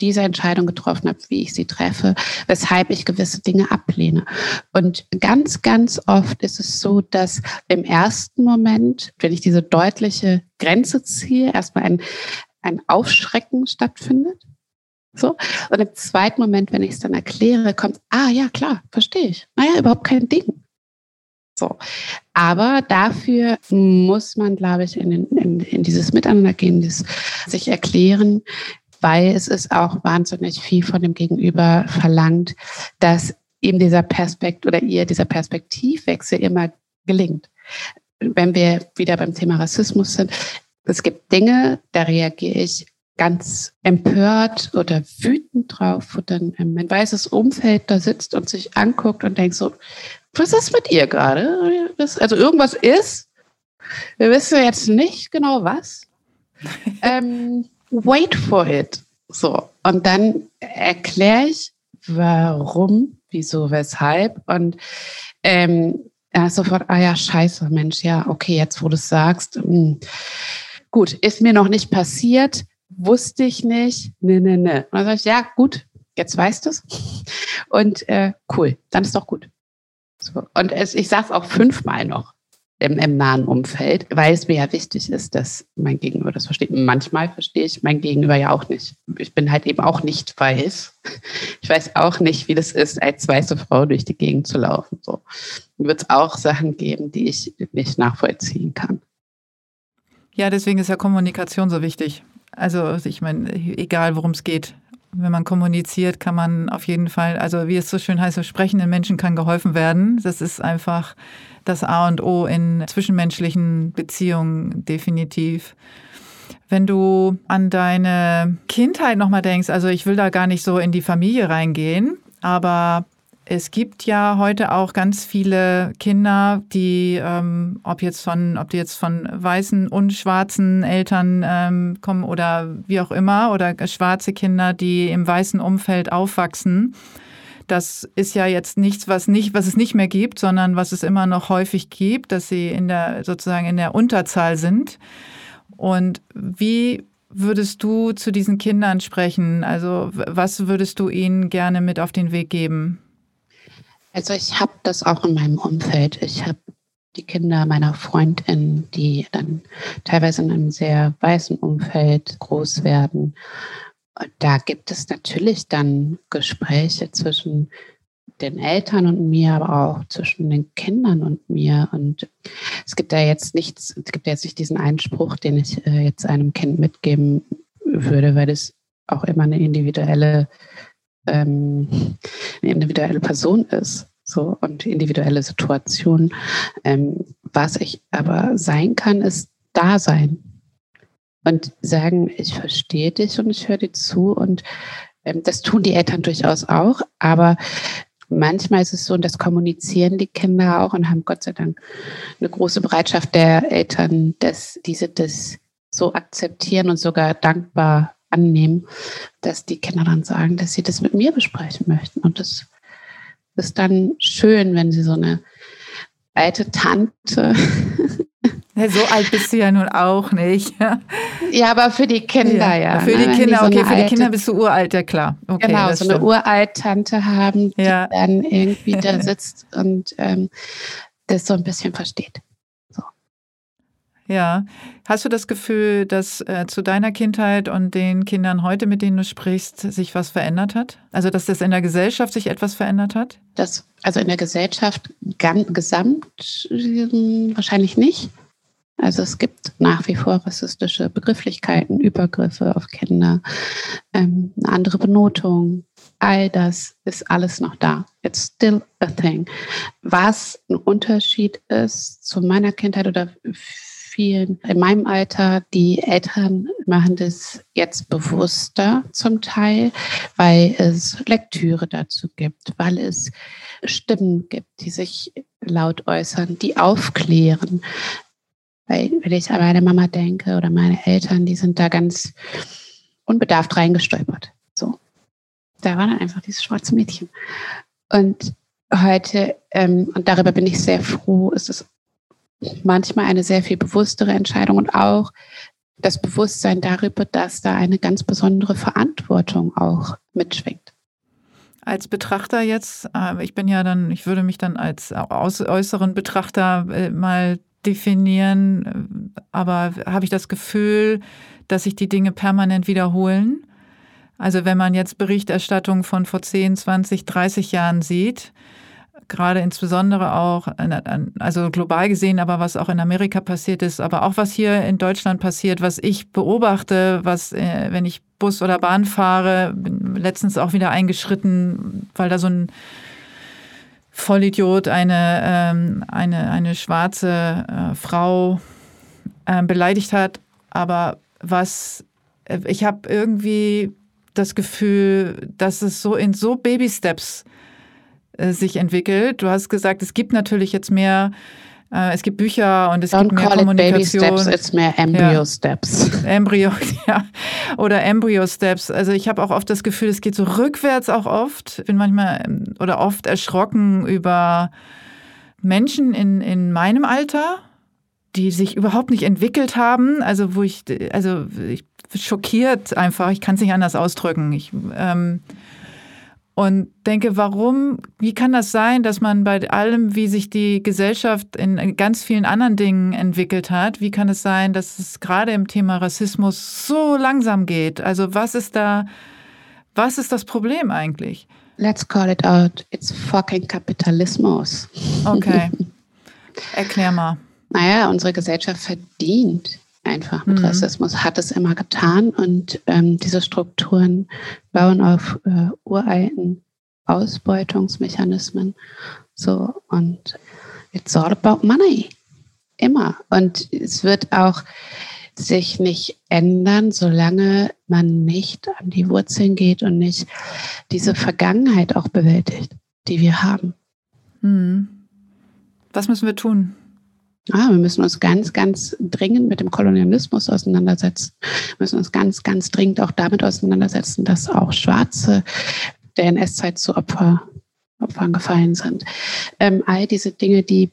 diese Entscheidung getroffen habe, wie ich sie treffe, weshalb ich gewisse Dinge ablehne. Und ganz, ganz oft ist es so, dass im ersten Moment, wenn ich diese deutliche Grenze ziehe, erstmal ein, ein Aufschrecken stattfindet. So. Und im zweiten Moment, wenn ich es dann erkläre, kommt, ah ja, klar, verstehe ich. Naja, überhaupt kein Ding. So. Aber dafür muss man, glaube ich, in, in, in dieses Miteinander gehen, dieses sich erklären, weil es ist auch wahnsinnig viel von dem Gegenüber verlangt, dass ihm dieser Perspekt oder ihr dieser Perspektivwechsel immer gelingt. Wenn wir wieder beim Thema Rassismus sind, es gibt Dinge, da reagiere ich ganz empört oder wütend drauf, wo dann mein weißes Umfeld da sitzt und sich anguckt und denkt so, was ist mit ihr gerade? Also irgendwas ist, wir wissen jetzt nicht genau was. ähm, wait for it. So, und dann erkläre ich, warum, wieso, weshalb. Und ähm, er sofort, ah ja, scheiße, Mensch, ja, okay, jetzt wo du es sagst. Mh. Hm. Gut, ist mir noch nicht passiert, wusste ich nicht, ne, ne, ne. Und dann sage ich, ja, gut, jetzt weißt du es. Und äh, cool, dann ist doch gut. So. Und es, ich sage es auch fünfmal noch im, im nahen Umfeld, weil es mir ja wichtig ist, dass mein Gegenüber das versteht. Manchmal verstehe ich mein Gegenüber ja auch nicht. Ich bin halt eben auch nicht weiß. Ich weiß auch nicht, wie das ist, als weiße Frau durch die Gegend zu laufen. So wird es auch Sachen geben, die ich nicht nachvollziehen kann. Ja, deswegen ist ja Kommunikation so wichtig. Also ich meine, egal worum es geht, wenn man kommuniziert, kann man auf jeden Fall, also wie es so schön heißt, so sprechenden Menschen kann geholfen werden. Das ist einfach das A und O in zwischenmenschlichen Beziehungen definitiv. Wenn du an deine Kindheit nochmal denkst, also ich will da gar nicht so in die Familie reingehen, aber es gibt ja heute auch ganz viele Kinder, die, ähm, ob jetzt von, ob die jetzt von weißen und schwarzen Eltern ähm, kommen oder wie auch immer, oder schwarze Kinder, die im weißen Umfeld aufwachsen. Das ist ja jetzt nichts, was nicht, was es nicht mehr gibt, sondern was es immer noch häufig gibt, dass sie in der sozusagen in der Unterzahl sind. Und wie würdest du zu diesen Kindern sprechen? Also was würdest du ihnen gerne mit auf den Weg geben? Also ich habe das auch in meinem Umfeld. Ich habe die Kinder meiner Freundin, die dann teilweise in einem sehr weißen Umfeld groß werden. Und da gibt es natürlich dann Gespräche zwischen den Eltern und mir, aber auch zwischen den Kindern und mir. Und es gibt ja jetzt nichts, es gibt jetzt nicht diesen Einspruch, den ich äh, jetzt einem Kind mitgeben würde, weil es auch immer eine individuelle ähm, eine individuelle Person ist so und individuelle Situation. Ähm, was ich aber sein kann, ist da sein und sagen, ich verstehe dich und ich höre dir zu und ähm, das tun die Eltern durchaus auch, aber manchmal ist es so, und das kommunizieren die Kinder auch und haben Gott sei Dank eine große Bereitschaft der Eltern, dass diese das so akzeptieren und sogar dankbar annehmen, dass die Kinder dann sagen, dass sie das mit mir besprechen möchten. Und das ist dann schön, wenn sie so eine alte Tante. So alt bist du ja nun auch nicht. Ja, aber für die Kinder, ja. ja. Für ne? die Kinder, die so okay, für die Kinder bist du uralt, ja klar. Okay, genau, so eine Uralt-Tante haben, die ja. dann irgendwie da sitzt und ähm, das so ein bisschen versteht. Ja. Hast du das Gefühl, dass äh, zu deiner Kindheit und den Kindern heute, mit denen du sprichst, sich was verändert hat? Also, dass das in der Gesellschaft sich etwas verändert hat? Das, also in der Gesellschaft ganz, gesamt äh, wahrscheinlich nicht. Also es gibt nach wie vor rassistische Begrifflichkeiten, Übergriffe auf Kinder, ähm, eine andere Benotung. All das ist alles noch da. It's still a thing. Was ein Unterschied ist zu meiner Kindheit oder vielen in meinem Alter, die Eltern machen das jetzt bewusster zum Teil, weil es Lektüre dazu gibt, weil es Stimmen gibt, die sich laut äußern, die aufklären. Weil, wenn ich an meine Mama denke oder meine Eltern, die sind da ganz unbedarft reingestolpert. So. Da war dann einfach dieses schwarze Mädchen. Und heute, ähm, und darüber bin ich sehr froh, ist es manchmal eine sehr viel bewusstere Entscheidung und auch das Bewusstsein darüber, dass da eine ganz besondere Verantwortung auch mitschwingt. Als Betrachter jetzt, äh, ich bin ja dann, ich würde mich dann als äußeren Betrachter äh, mal definieren, aber habe ich das Gefühl, dass sich die Dinge permanent wiederholen? Also wenn man jetzt Berichterstattung von vor 10, 20, 30 Jahren sieht, gerade insbesondere auch, also global gesehen, aber was auch in Amerika passiert ist, aber auch was hier in Deutschland passiert, was ich beobachte, was, äh, wenn ich Bus oder Bahn fahre, bin letztens auch wieder eingeschritten, weil da so ein Vollidiot eine, ähm, eine, eine schwarze äh, Frau äh, beleidigt hat. Aber was, ich habe irgendwie das Gefühl, dass es so in so Baby-Steps äh, sich entwickelt. Du hast gesagt, es gibt natürlich jetzt mehr äh, es gibt Bücher und es Don't gibt mehr Kommunikation. Baby steps, it's mehr Embryo ja. Steps. Embryo, ja. Oder Embryo Steps. Also ich habe auch oft das Gefühl, es geht so rückwärts auch oft. Ich bin manchmal ähm, oder oft erschrocken über Menschen in, in meinem Alter, die sich überhaupt nicht entwickelt haben. Also wo ich, also ich schockiert einfach, ich kann es nicht anders ausdrücken. Ich, ähm, und denke, warum, wie kann das sein, dass man bei allem, wie sich die Gesellschaft in ganz vielen anderen Dingen entwickelt hat, wie kann es sein, dass es gerade im Thema Rassismus so langsam geht? Also was ist da, was ist das Problem eigentlich? Let's call it out. It's fucking Kapitalismus. Okay. Erklär mal. Naja, unsere Gesellschaft verdient einfach mit mhm. Rassismus, hat es immer getan. Und ähm, diese Strukturen bauen auf äh, uralten Ausbeutungsmechanismen. So, und it's all about money. Immer. Und es wird auch sich nicht ändern, solange man nicht an die Wurzeln geht und nicht diese Vergangenheit auch bewältigt, die wir haben. Hm. Was müssen wir tun? Ah, wir müssen uns ganz, ganz dringend mit dem Kolonialismus auseinandersetzen. Wir müssen uns ganz, ganz dringend auch damit auseinandersetzen, dass auch Schwarze der NS-Zeit zu Opfer, Opfern gefallen sind. Ähm, all diese Dinge, die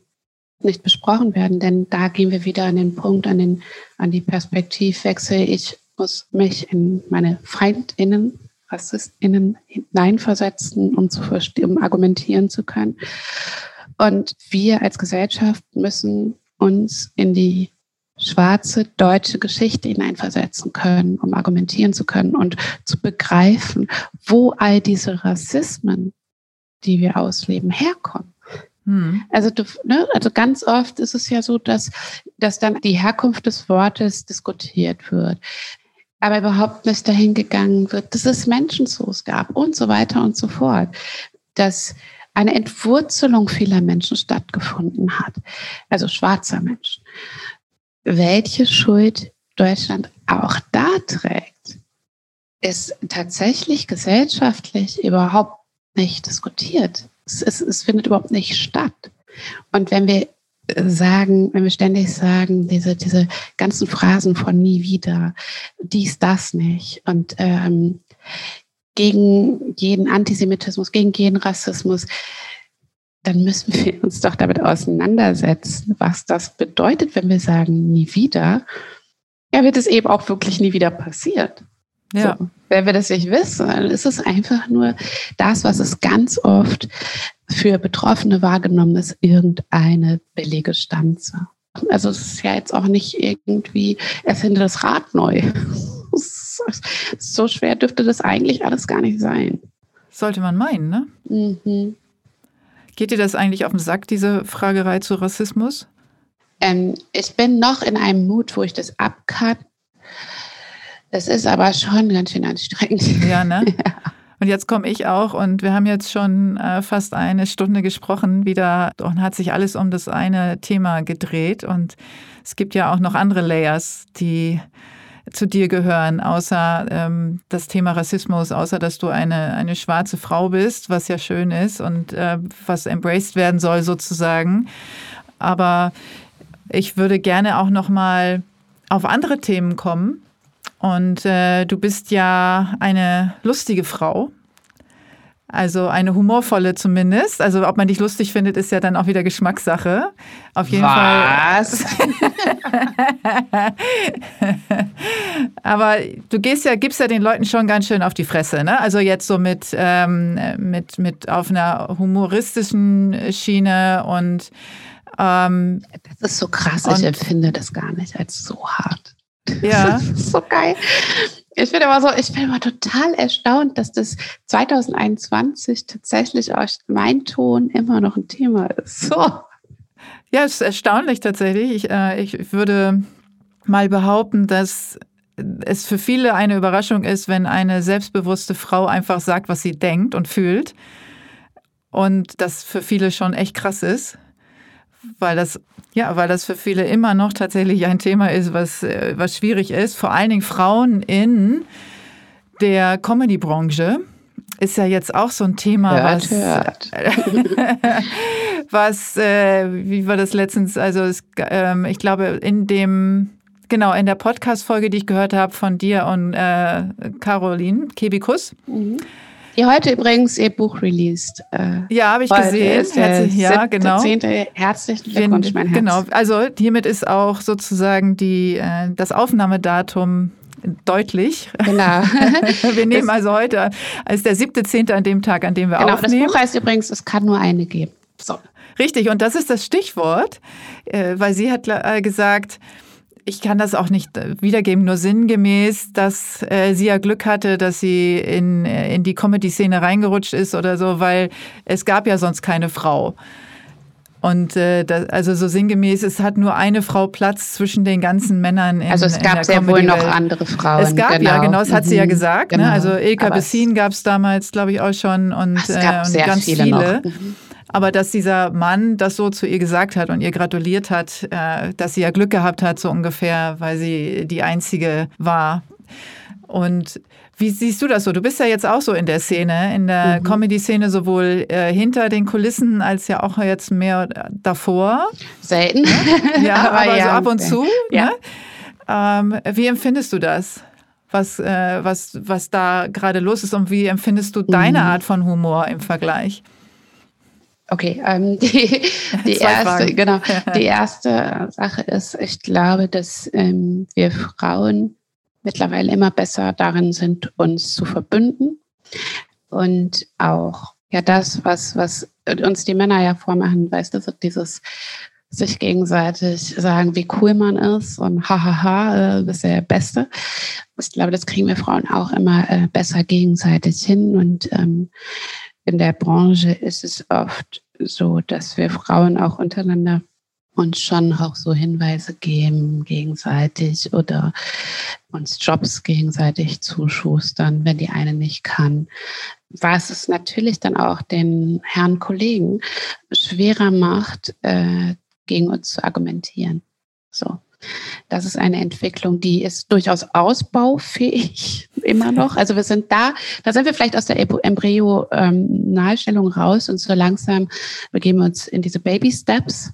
nicht besprochen werden, denn da gehen wir wieder an den Punkt, an, den, an die Perspektivwechsel. Ich muss mich in meine FeindInnen, RassistInnen hineinversetzen, um zu um argumentieren zu können. Und wir als Gesellschaft müssen uns in die schwarze deutsche Geschichte hineinversetzen können, um argumentieren zu können und zu begreifen, wo all diese Rassismen, die wir ausleben, herkommen. Hm. Also, ne, also ganz oft ist es ja so, dass, dass dann die Herkunft des Wortes diskutiert wird, aber überhaupt nicht dahin gegangen wird, dass es Menschenzoos gab und so weiter und so fort. Dass eine Entwurzelung vieler Menschen stattgefunden hat, also schwarzer Menschen. Welche Schuld Deutschland auch da trägt, ist tatsächlich gesellschaftlich überhaupt nicht diskutiert es, es, es findet überhaupt nicht statt. Und wenn wir sagen, wenn wir ständig sagen, diese, diese ganzen Phrasen von nie wieder, dies, das nicht und ähm, gegen jeden Antisemitismus, gegen jeden Rassismus, dann müssen wir uns doch damit auseinandersetzen, was das bedeutet, wenn wir sagen nie wieder. Ja, wird es eben auch wirklich nie wieder passiert. Ja. So, wenn wir das nicht wissen, dann ist es einfach nur das, was es ganz oft für Betroffene wahrgenommen ist, irgendeine billige Stanze. Also es ist ja jetzt auch nicht irgendwie, erfinde das Rad neu. so schwer dürfte das eigentlich alles gar nicht sein. Sollte man meinen, ne? Mhm. Geht dir das eigentlich auf den Sack, diese Fragerei zu Rassismus? Ähm, ich bin noch in einem Mut, wo ich das ab kann. Das ist aber schon ganz schön anstrengend. Ja, ne? Ja. Und jetzt komme ich auch und wir haben jetzt schon äh, fast eine Stunde gesprochen wieder und hat sich alles um das eine Thema gedreht. Und es gibt ja auch noch andere Layers, die zu dir gehören, außer ähm, das Thema Rassismus, außer dass du eine, eine schwarze Frau bist, was ja schön ist und äh, was embraced werden soll sozusagen. Aber ich würde gerne auch noch mal auf andere Themen kommen und äh, du bist ja eine lustige Frau. Also eine humorvolle zumindest. Also ob man dich lustig findet, ist ja dann auch wieder Geschmackssache. Auf jeden Was? Fall. Aber du gehst ja, gibst ja den Leuten schon ganz schön auf die Fresse, ne? Also jetzt so mit, ähm, mit, mit auf einer humoristischen Schiene und ähm, das ist so krass, ich empfinde das gar nicht als so hart. Ja. Das ist so geil. Ich bin immer so, ich bin immer total erstaunt, dass das 2021 tatsächlich auch mein Ton immer noch ein Thema ist. So. Ja, es ist erstaunlich tatsächlich. Ich, äh, ich würde mal behaupten, dass es für viele eine Überraschung ist, wenn eine selbstbewusste Frau einfach sagt, was sie denkt und fühlt. Und das für viele schon echt krass ist weil das ja, weil das für viele immer noch tatsächlich ein Thema ist, was, äh, was schwierig ist. Vor allen Dingen Frauen in der Comedy-Branche ist ja jetzt auch so ein Thema, hört, was, hört. was äh, wie war das letztens? Also es, ähm, ich glaube in dem Genau, in der Podcast-Folge, die ich gehört habe von dir und äh, Caroline Kebikus, mhm. Die heute übrigens ihr Buch released. Äh, ja, habe ich gesehen. Herzlich, ja, genau. Herzlichen Glückwunsch, mein Herz. Genau, also hiermit ist auch sozusagen die, äh, das Aufnahmedatum deutlich. Genau. wir nehmen also heute als der siebte Zehnte an dem Tag, an dem wir genau, aufnehmen. Das Buch heißt übrigens, es kann nur eine geben. So. Richtig, und das ist das Stichwort, äh, weil sie hat gesagt, ich kann das auch nicht äh, wiedergeben, nur sinngemäß, dass äh, sie ja Glück hatte, dass sie in, äh, in die Comedy-Szene reingerutscht ist oder so, weil es gab ja sonst keine Frau. Und äh, das, also so sinngemäß, es hat nur eine Frau Platz zwischen den ganzen Männern. In, also es gab sehr wohl noch andere Frauen. Es gab genau. ja, genau, das hat sie ja mhm. gesagt. Ne? Genau. Ne? Also Ilka Bessin gab es damals, glaube ich, auch schon und, es gab äh, und ganz viele. viele. Mhm. Aber dass dieser Mann das so zu ihr gesagt hat und ihr gratuliert hat, äh, dass sie ja Glück gehabt hat, so ungefähr, weil sie die Einzige war. Und wie siehst du das so? Du bist ja jetzt auch so in der Szene, in der mhm. Comedy-Szene, sowohl äh, hinter den Kulissen als ja auch jetzt mehr davor. Selten. Ja, aber, aber ja, so ab und zu. Ja. Ne? Ähm, wie empfindest du das? Was, äh, was, was da gerade los ist und wie empfindest du deine mhm. Art von Humor im Vergleich? Okay, ähm, die, die erste, genau, die erste Sache ist, ich glaube, dass ähm, wir Frauen mittlerweile immer besser darin sind, uns zu verbünden und auch ja das, was, was uns die Männer ja vormachen, weißt du, so dieses sich gegenseitig sagen, wie cool man ist und hahaha, äh, bist der Beste. Ich glaube, das kriegen wir Frauen auch immer äh, besser gegenseitig hin und ähm, in der Branche ist es oft so, dass wir Frauen auch untereinander uns schon auch so Hinweise geben gegenseitig oder uns Jobs gegenseitig zuschustern, wenn die eine nicht kann. Was es natürlich dann auch den Herren Kollegen schwerer macht, äh, gegen uns zu argumentieren. So. Das ist eine Entwicklung, die ist durchaus ausbaufähig immer noch. Also wir sind da, da sind wir vielleicht aus der Embryo-Nahestellung raus und so langsam begeben wir uns in diese Baby-Steps.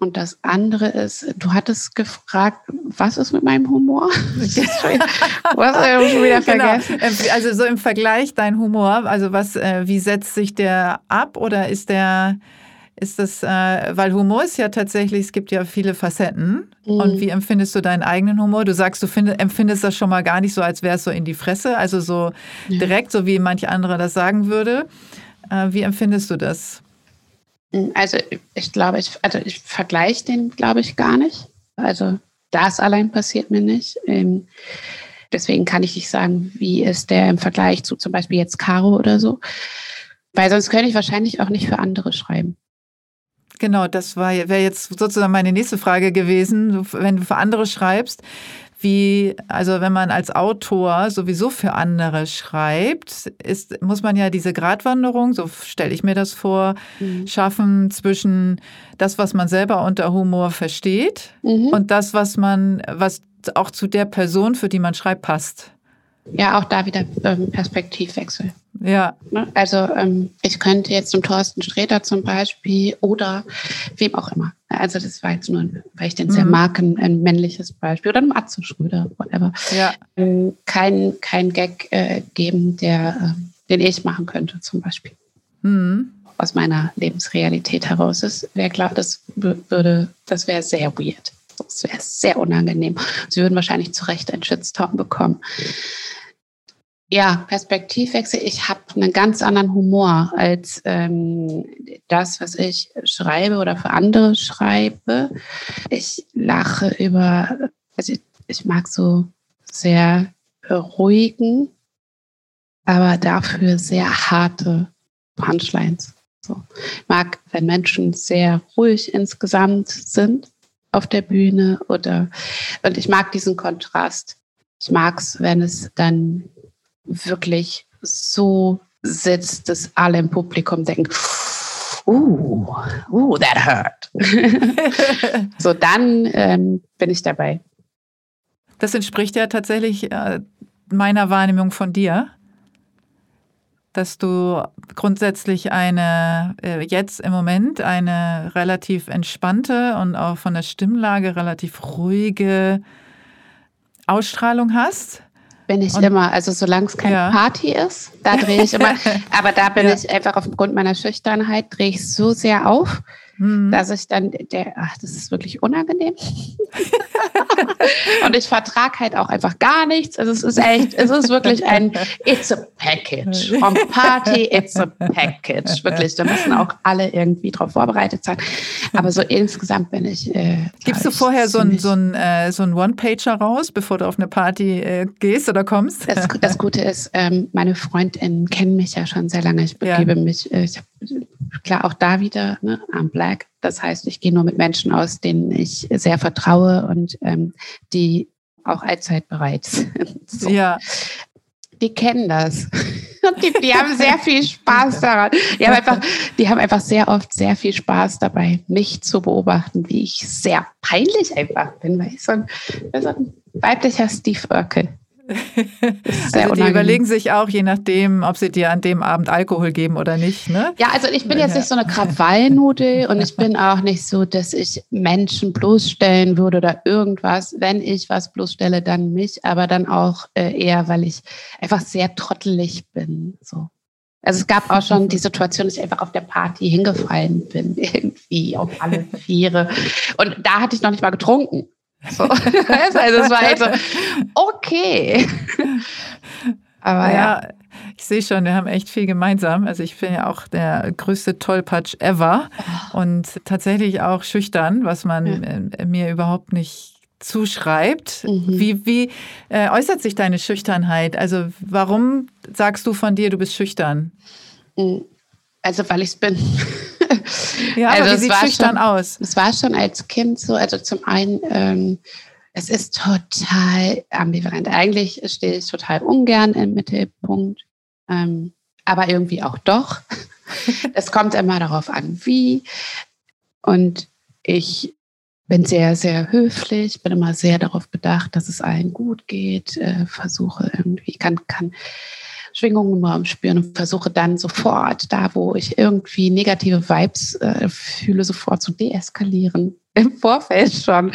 Und das andere ist, du hattest gefragt, was ist mit meinem Humor? was habe ich schon wieder genau. vergessen? Genau. Also so im Vergleich dein Humor, also was, äh, wie setzt sich der ab oder ist der ist das, äh, weil Humor ist ja tatsächlich, es gibt ja viele Facetten. Mhm. Und wie empfindest du deinen eigenen Humor? Du sagst, du find, empfindest das schon mal gar nicht so, als wäre es so in die Fresse, also so ja. direkt, so wie manch andere das sagen würde. Äh, wie empfindest du das? Mhm, also ich glaube, ich, also ich vergleiche den, glaube ich, gar nicht. Also das allein passiert mir nicht. Ähm, deswegen kann ich nicht sagen, wie ist der im Vergleich zu zum Beispiel jetzt Caro oder so. Weil sonst könnte ich wahrscheinlich auch nicht für andere schreiben. Genau, das wäre jetzt sozusagen meine nächste Frage gewesen. Wenn du für andere schreibst, wie, also wenn man als Autor sowieso für andere schreibt, ist, muss man ja diese Gratwanderung, so stelle ich mir das vor, mhm. schaffen zwischen das, was man selber unter Humor versteht mhm. und das, was man, was auch zu der Person, für die man schreibt, passt. Ja, auch da wieder ähm, Perspektivwechsel. Ja. Ne? Also ähm, ich könnte jetzt zum Thorsten Sträter zum Beispiel oder wem auch immer. Also das war jetzt nur, weil ich den sehr mhm. mag, ein, ein, männliches Beispiel oder einem Atze Schröder, whatever. Ja. Ähm, kein, kein Gag äh, geben, der, äh, den ich machen könnte zum Beispiel. Mhm. Aus meiner Lebensrealität heraus ist, wäre klar, das würde, das wäre sehr weird. Das wäre sehr unangenehm. Sie würden wahrscheinlich zu Recht einen Shitstorm bekommen. Ja, Perspektivwechsel. Ich habe einen ganz anderen Humor als ähm, das, was ich schreibe oder für andere schreibe. Ich lache über, also ich, ich mag so sehr ruhigen, aber dafür sehr harte Punchlines. So. Ich mag, wenn Menschen sehr ruhig insgesamt sind auf der Bühne oder und ich mag diesen Kontrast. Ich mag es, wenn es dann wirklich so sitzt, dass alle im Publikum denken, uh, uh, that hurt. so, dann ähm, bin ich dabei. Das entspricht ja tatsächlich äh, meiner Wahrnehmung von dir, dass du grundsätzlich eine, äh, jetzt im Moment eine relativ entspannte und auch von der Stimmlage relativ ruhige Ausstrahlung hast bin ich und, immer. Also solange es keine ja. Party ist, da drehe ich immer. aber da bin ja. ich einfach aufgrund meiner Schüchternheit, drehe ich so sehr auf, mhm. dass ich dann, der, ach, das ist wirklich unangenehm. und ich vertrage halt auch einfach gar nichts. Also es ist echt, es ist wirklich ein It's a Package. Vom Party, it's a Package. Wirklich, da müssen auch alle irgendwie drauf vorbereitet sein. Aber so insgesamt bin ich. Äh, Gibst du vorher so ein, so ein, äh, so ein One-Pager raus, bevor du auf eine Party äh, gehst oder kommst? Das, das Gute ist, ähm, meine Freundinnen kennen mich ja schon sehr lange. Ich begebe ja. mich, äh, ich hab, klar, auch da wieder, ne, I'm black, Das heißt, ich gehe nur mit Menschen aus, denen ich sehr vertraue und ähm, die auch allzeit bereit sind. So. Ja. Die kennen das. Und die, die haben sehr viel Spaß daran. Die haben, einfach, die haben einfach sehr oft sehr viel Spaß dabei, mich zu beobachten, wie ich sehr peinlich einfach bin, weil ich so ein, so ein weiblicher Steve Urkel. Also die überlegen sich auch, je nachdem, ob sie dir an dem Abend Alkohol geben oder nicht. Ne? Ja, also ich bin jetzt nicht so eine Krawallnudel und ich bin auch nicht so, dass ich Menschen bloßstellen würde oder irgendwas. Wenn ich was bloßstelle, dann mich, aber dann auch äh, eher, weil ich einfach sehr trottelig bin. So. Also es gab auch schon die Situation, dass ich einfach auf der Party hingefallen bin, irgendwie auf alle Viere. Und da hatte ich noch nicht mal getrunken. So. also es war halt so, okay. Aber ja. ja. Ich sehe schon, wir haben echt viel gemeinsam. Also ich bin ja auch der größte Tollpatsch ever oh. und tatsächlich auch schüchtern, was man ja. Mir überhaupt nicht zuschreibt. Mhm. Wie, wie äh, äußert sich deine Schüchternheit? Also warum sagst du von dir, du bist schüchtern? Mhm. Also weil ich es bin. Ja, also aber wie sieht schüchtern schon, aus? Es war schon als Kind so, also zum einen, ähm, es ist total ambivalent. Eigentlich stehe ich total ungern im Mittelpunkt, ähm, aber irgendwie auch doch. es kommt immer darauf an, wie. Und ich bin sehr, sehr höflich, bin immer sehr darauf bedacht, dass es allen gut geht, äh, versuche irgendwie, kann, kann Schwingungen im spüren und versuche dann sofort, da wo ich irgendwie negative Vibes äh, fühle, sofort zu deeskalieren. Im Vorfeld schon.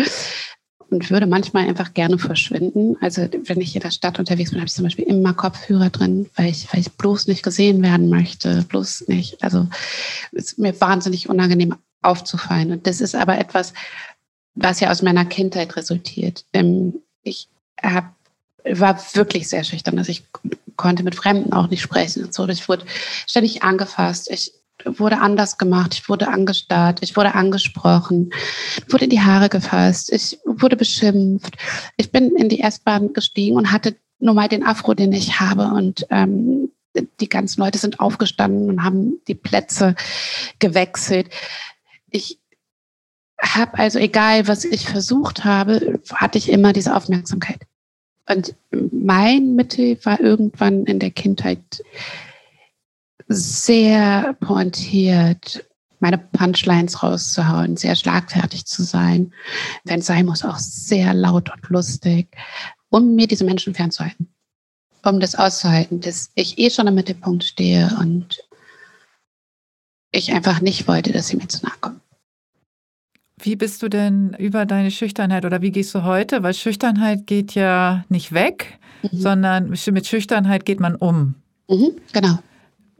Und würde manchmal einfach gerne verschwinden. Also wenn ich in der Stadt unterwegs bin, habe ich zum Beispiel immer Kopfhörer drin, weil ich, weil ich bloß nicht gesehen werden möchte. Bloß nicht. Also es ist mir wahnsinnig unangenehm aufzufallen. Und das ist aber etwas, was ja aus meiner Kindheit resultiert. Ähm, ich habe war wirklich sehr schüchtern. Also ich konnte mit Fremden auch nicht sprechen und so. Ich wurde ständig angefasst. Ich wurde anders gemacht. Ich wurde angestarrt. Ich wurde angesprochen. wurde in die Haare gefasst. Ich wurde beschimpft. Ich bin in die S-Bahn gestiegen und hatte nur mal den Afro, den ich habe. Und ähm, die ganzen Leute sind aufgestanden und haben die Plätze gewechselt. Ich habe also, egal was ich versucht habe, hatte ich immer diese Aufmerksamkeit. Und mein Mittel war irgendwann in der Kindheit sehr pointiert, meine Punchlines rauszuhauen, sehr schlagfertig zu sein, wenn es sein muss, auch sehr laut und lustig, um mir diese Menschen fernzuhalten, um das auszuhalten, dass ich eh schon im Mittelpunkt stehe und ich einfach nicht wollte, dass sie mir zu nahe kommen. Wie bist du denn über deine Schüchternheit oder wie gehst du heute? Weil Schüchternheit geht ja nicht weg, mhm. sondern mit Schüchternheit geht man um. Mhm, genau.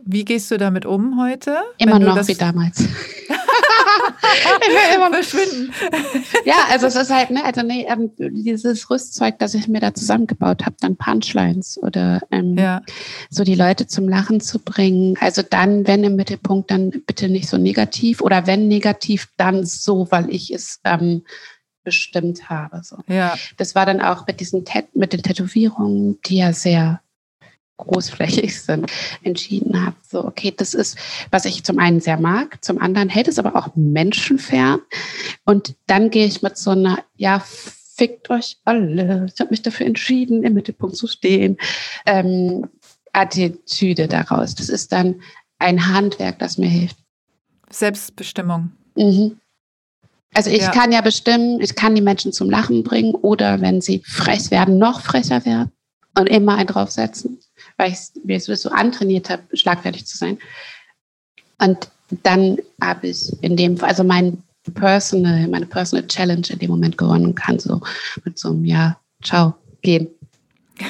Wie gehst du damit um heute? Immer noch wie damals. immer verschwinden. ja, also es ist halt, ne, also nee, ähm, dieses Rüstzeug, das ich mir da zusammengebaut habe, dann Punchlines oder ähm, ja. so die Leute zum Lachen zu bringen. Also dann, wenn im Mittelpunkt, dann bitte nicht so negativ oder wenn negativ, dann so, weil ich es ähm, bestimmt habe. So. Ja. Das war dann auch mit diesen Tat mit den Tätowierungen, die ja sehr großflächig sind, entschieden habe, so, okay, das ist, was ich zum einen sehr mag, zum anderen hält es aber auch menschenfern. Und dann gehe ich mit so einer, ja, fickt euch alle, ich habe mich dafür entschieden, im Mittelpunkt zu stehen, ähm, Attitüde daraus. Das ist dann ein Handwerk, das mir hilft. Selbstbestimmung. Mhm. Also ich ja. kann ja bestimmen, ich kann die Menschen zum Lachen bringen oder wenn sie frech werden, noch frecher werden und immer einen draufsetzen weil ich mir so antrainiert habe, schlagfertig zu sein. Und dann habe ich in dem also mein Personal, meine Personal Challenge in dem Moment gewonnen und kann so mit so einem Ja, ciao, gehen.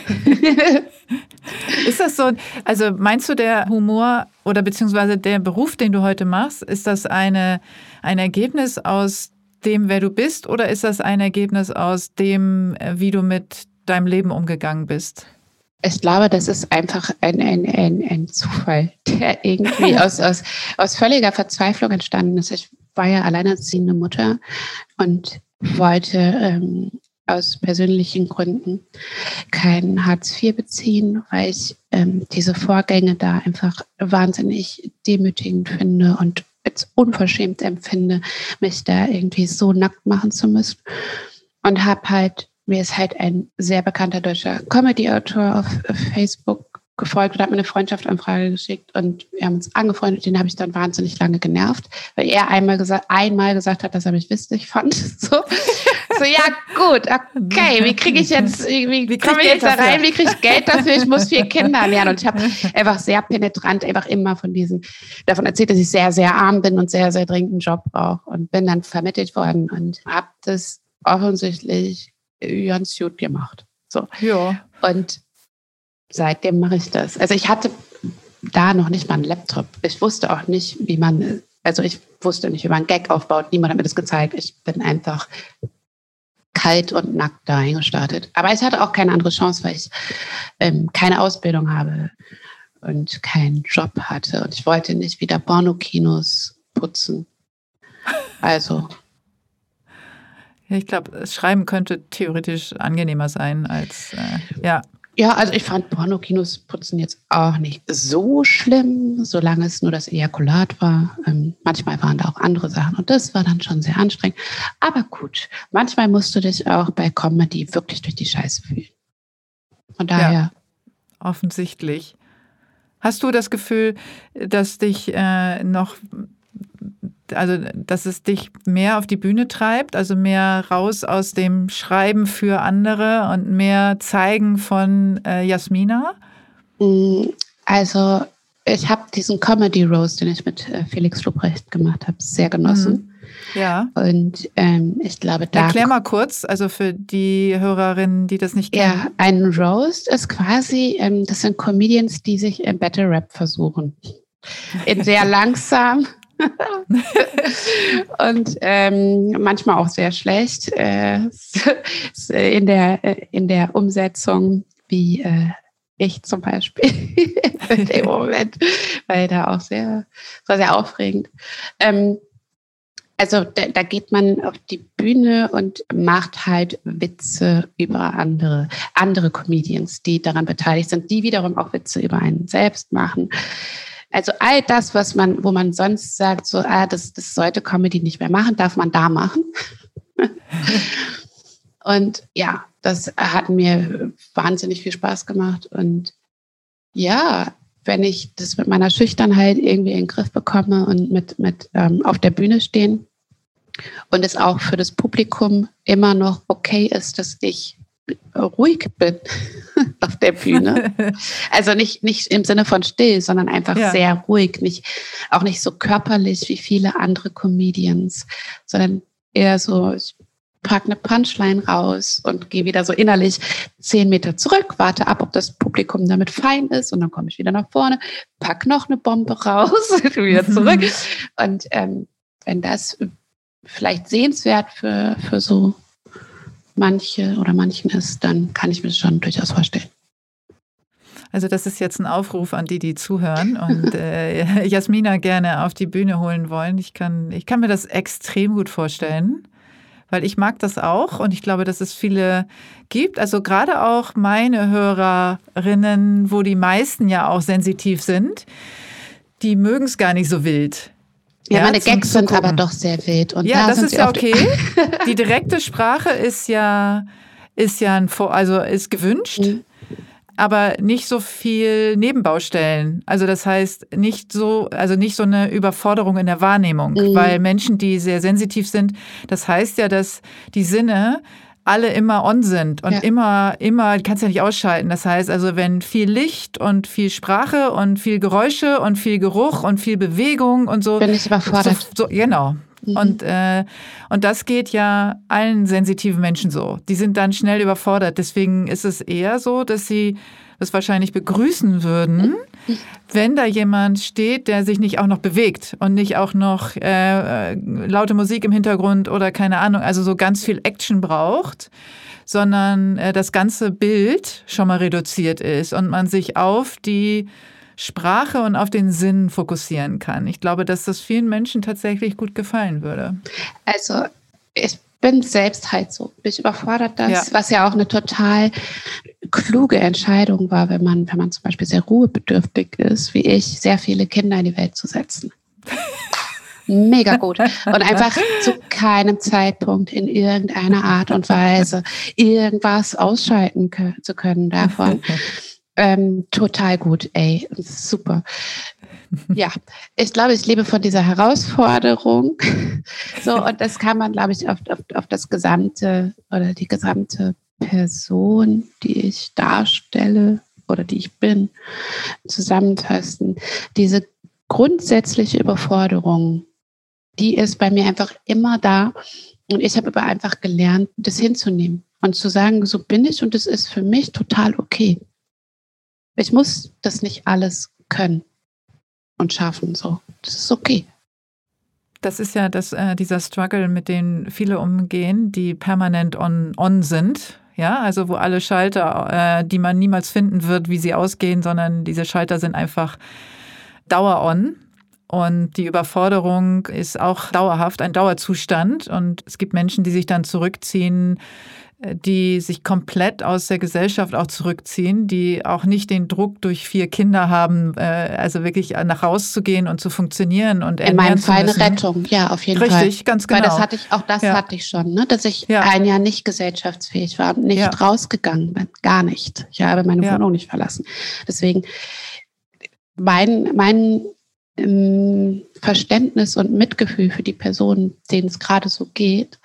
ist das so, also meinst du der Humor oder beziehungsweise der Beruf, den du heute machst, ist das eine, ein Ergebnis aus dem, wer du bist oder ist das ein Ergebnis aus dem, wie du mit deinem Leben umgegangen bist? Ich glaube, das ist einfach ein, ein, ein, ein Zufall, der irgendwie aus, aus, aus völliger Verzweiflung entstanden ist. Ich war ja alleinerziehende Mutter und wollte ähm, aus persönlichen Gründen kein Hartz IV beziehen, weil ich ähm, diese Vorgänge da einfach wahnsinnig demütigend finde und als unverschämt empfinde, mich da irgendwie so nackt machen zu müssen. Und habe halt, mir ist halt ein sehr bekannter deutscher Comedy-Autor auf Facebook gefolgt und hat mir eine Freundschaftsanfrage geschickt und wir haben uns angefreundet. Den habe ich dann wahnsinnig lange genervt, weil er einmal gesagt, einmal gesagt hat, dass er mich witzig fand. So, so ja gut, okay, wie kriege ich jetzt, wie, wie komme ich jetzt da rein? Wie kriege ich Geld dafür? Ich muss vier Kinder lernen und ich habe einfach sehr penetrant einfach immer von diesen davon erzählt, dass ich sehr sehr arm bin und sehr sehr dringend einen Job brauche und bin dann vermittelt worden und habe das offensichtlich ganz gut gemacht. So. Ja. Und seitdem mache ich das. Also ich hatte da noch nicht mal einen Laptop. Ich wusste auch nicht, wie man, also ich wusste nicht, wie man einen Gag aufbaut. Niemand hat mir das gezeigt. Ich bin einfach kalt und nackt dahin gestartet. Aber ich hatte auch keine andere Chance, weil ich ähm, keine Ausbildung habe und keinen Job hatte. Und ich wollte nicht wieder Pornokinos putzen. Also. Ich glaube, Schreiben könnte theoretisch angenehmer sein als, äh, ja. Ja, also ich fand Pornokinos putzen jetzt auch nicht so schlimm, solange es nur das Ejakulat war. Ähm, manchmal waren da auch andere Sachen und das war dann schon sehr anstrengend. Aber gut, manchmal musst du dich auch bei Comedy wirklich durch die Scheiße fühlen. Von daher. Ja, offensichtlich. Hast du das Gefühl, dass dich äh, noch also dass es dich mehr auf die Bühne treibt, also mehr raus aus dem Schreiben für andere und mehr zeigen von äh, Jasmina? Mm, also ich habe diesen Comedy Rose, den ich mit äh, Felix Lubrecht gemacht habe, sehr genossen. Mhm. Ja. Und ähm, ich glaube, da. Erklär mal kurz, also für die Hörerinnen, die das nicht kennen. Ja, ein Roast ist quasi, ähm, das sind Comedians, die sich im Battle Rap versuchen. In sehr langsam und ähm, manchmal auch sehr schlecht äh, in, der, in der Umsetzung, wie äh, ich zum Beispiel in dem Moment, weil da auch sehr, war sehr aufregend. Ähm, also da, da, geht man auf die Bühne und macht halt Witze über andere, andere Comedians, die daran beteiligt sind, die wiederum auch Witze über einen selbst machen. Also all das, was man, wo man sonst sagt, so, ah, das, das sollte Comedy nicht mehr machen, darf man da machen. und ja, das hat mir wahnsinnig viel Spaß gemacht. Und ja, wenn ich das mit meiner Schüchternheit irgendwie in den Griff bekomme und mit, mit ähm, auf der Bühne stehen und es auch für das Publikum immer noch okay ist, dass ich ruhig bin auf der Bühne. Also nicht, nicht im Sinne von still, sondern einfach ja. sehr ruhig, nicht, auch nicht so körperlich wie viele andere Comedians, sondern eher so, ich pack eine Punchline raus und gehe wieder so innerlich zehn Meter zurück, warte ab, ob das Publikum damit fein ist und dann komme ich wieder nach vorne, pack noch eine Bombe raus, wieder zurück. Und ähm, wenn das vielleicht sehenswert für, für so manche oder manchen ist, dann kann ich mir das schon durchaus vorstellen. Also das ist jetzt ein Aufruf an die, die zuhören und äh, Jasmina gerne auf die Bühne holen wollen. Ich kann, ich kann mir das extrem gut vorstellen, weil ich mag das auch und ich glaube, dass es viele gibt. Also gerade auch meine Hörerinnen, wo die meisten ja auch sensitiv sind, die mögen es gar nicht so wild. Ja, meine Gags sind aber doch sehr wild. Und ja, da das ist ja okay. Die direkte Sprache ist ja, ist ja ein, also ist gewünscht. Mhm. Aber nicht so viel Nebenbaustellen. Also das heißt nicht so, also nicht so eine Überforderung in der Wahrnehmung, mhm. weil Menschen, die sehr sensitiv sind, das heißt ja, dass die Sinne alle immer on sind und ja. immer, immer, kannst du ja nicht ausschalten. Das heißt also, wenn viel Licht und viel Sprache und viel Geräusche und viel Geruch und viel Bewegung und so. Bin ich überfordert. So, so, genau. Mhm. Und, äh, und das geht ja allen sensitiven Menschen so. Die sind dann schnell überfordert. Deswegen ist es eher so, dass sie das wahrscheinlich begrüßen würden, wenn da jemand steht, der sich nicht auch noch bewegt und nicht auch noch äh, laute Musik im Hintergrund oder keine Ahnung, also so ganz viel Action braucht, sondern äh, das ganze Bild schon mal reduziert ist und man sich auf die Sprache und auf den Sinn fokussieren kann. Ich glaube, dass das vielen Menschen tatsächlich gut gefallen würde. Also ich bin selbst halt so. Mich überfordert das, ja. was ja auch eine total kluge Entscheidung war, wenn man, wenn man zum Beispiel sehr ruhebedürftig ist, wie ich, sehr viele Kinder in die Welt zu setzen. Mega gut. Und einfach zu keinem Zeitpunkt in irgendeiner Art und Weise irgendwas ausschalten zu können davon. Ähm, total gut, ey. Super. Ja, ich glaube, ich lebe von dieser Herausforderung. So, und das kann man, glaube ich, auf, auf, auf das gesamte oder die gesamte Person, die ich darstelle oder die ich bin, zusammenfassen. Diese grundsätzliche Überforderung, die ist bei mir einfach immer da. Und ich habe aber einfach gelernt, das hinzunehmen und zu sagen, so bin ich und es ist für mich total okay. Ich muss das nicht alles können und schaffen. So, das ist okay. Das ist ja das, äh, dieser Struggle, mit dem viele umgehen, die permanent on, on sind. Ja, also wo alle Schalter, äh, die man niemals finden wird, wie sie ausgehen, sondern diese Schalter sind einfach dauer-on. Und die Überforderung ist auch dauerhaft, ein Dauerzustand. Und es gibt Menschen, die sich dann zurückziehen, die sich komplett aus der Gesellschaft auch zurückziehen, die auch nicht den Druck durch vier Kinder haben, äh, also wirklich nach Haus zu gehen und zu funktionieren und in meinem Fall eine Rettung, ja, auf jeden Richtig, Fall. Richtig, ganz genau. Weil das hatte ich, auch das ja. hatte ich schon, ne? dass ich ja. ein Jahr nicht gesellschaftsfähig war und nicht ja. rausgegangen bin, gar nicht. Ich habe meine Wohnung nicht verlassen. Deswegen mein, mein ähm, Verständnis und Mitgefühl für die Personen, denen es gerade so geht,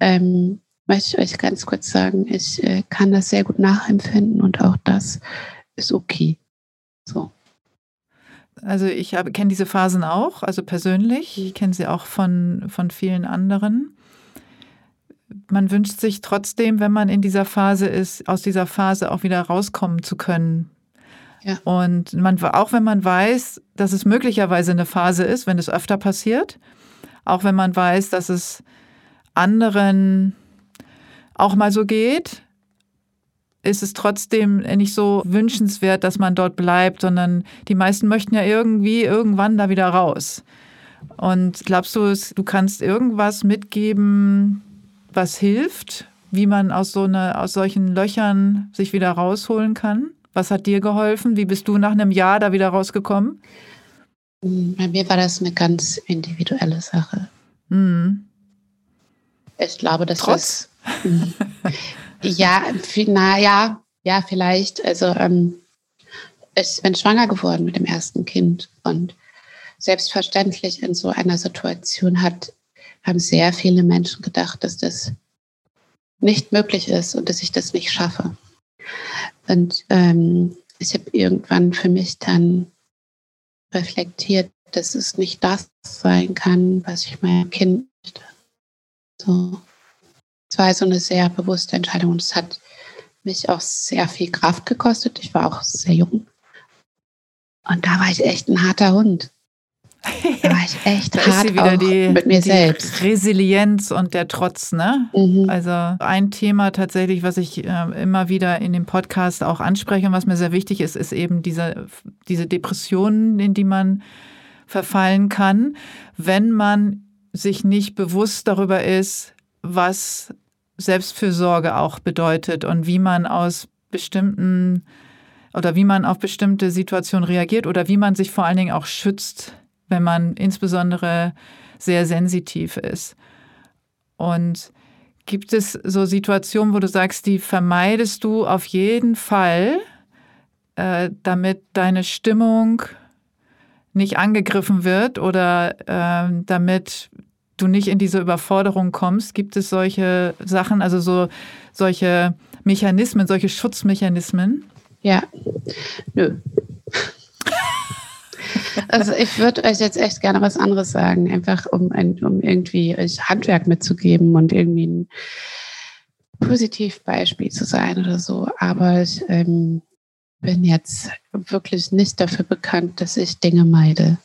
ähm, möchte ich euch ganz kurz sagen, ich äh, kann das sehr gut nachempfinden und auch das ist okay. So. Also ich kenne diese Phasen auch, also persönlich. Ich kenne sie auch von, von vielen anderen. Man wünscht sich trotzdem, wenn man in dieser Phase ist, aus dieser Phase auch wieder rauskommen zu können. Ja. Und man, auch wenn man weiß, dass es möglicherweise eine Phase ist, wenn es öfter passiert, auch wenn man weiß, dass es anderen auch mal so geht, ist es trotzdem nicht so wünschenswert, dass man dort bleibt, sondern die meisten möchten ja irgendwie irgendwann da wieder raus. Und glaubst du, du kannst irgendwas mitgeben, was hilft, wie man aus so eine, aus solchen Löchern sich wieder rausholen kann? Was hat dir geholfen? Wie bist du nach einem Jahr da wieder rausgekommen? Bei mir war das eine ganz individuelle Sache. Mhm. Ich glaube, dass Trotz ja, naja, ja, vielleicht. Also ähm, ich bin schwanger geworden mit dem ersten Kind und selbstverständlich in so einer Situation hat, haben sehr viele Menschen gedacht, dass das nicht möglich ist und dass ich das nicht schaffe. Und ähm, ich habe irgendwann für mich dann reflektiert, dass es nicht das sein kann, was ich meinem Kind so es war also eine sehr bewusste Entscheidung und es hat mich auch sehr viel Kraft gekostet. Ich war auch sehr jung. Und da war ich echt ein harter Hund. Da war ich echt hart auch die, mit mir selbst. Resilienz und der Trotz, ne? Mhm. Also ein Thema tatsächlich, was ich äh, immer wieder in dem Podcast auch anspreche und was mir sehr wichtig ist, ist eben diese, diese Depressionen, in die man verfallen kann, wenn man sich nicht bewusst darüber ist, was Selbstfürsorge auch bedeutet und wie man aus bestimmten oder wie man auf bestimmte Situationen reagiert oder wie man sich vor allen Dingen auch schützt, wenn man insbesondere sehr sensitiv ist. Und gibt es so Situationen, wo du sagst, die vermeidest du auf jeden Fall, äh, damit deine Stimmung nicht angegriffen wird oder äh, damit du nicht in diese Überforderung kommst? Gibt es solche Sachen, also so solche Mechanismen, solche Schutzmechanismen? Ja, nö. Also ich würde euch jetzt echt gerne was anderes sagen, einfach um, ein, um irgendwie euch Handwerk mitzugeben und irgendwie ein Positivbeispiel zu sein oder so. Aber ich ähm, bin jetzt wirklich nicht dafür bekannt, dass ich Dinge meide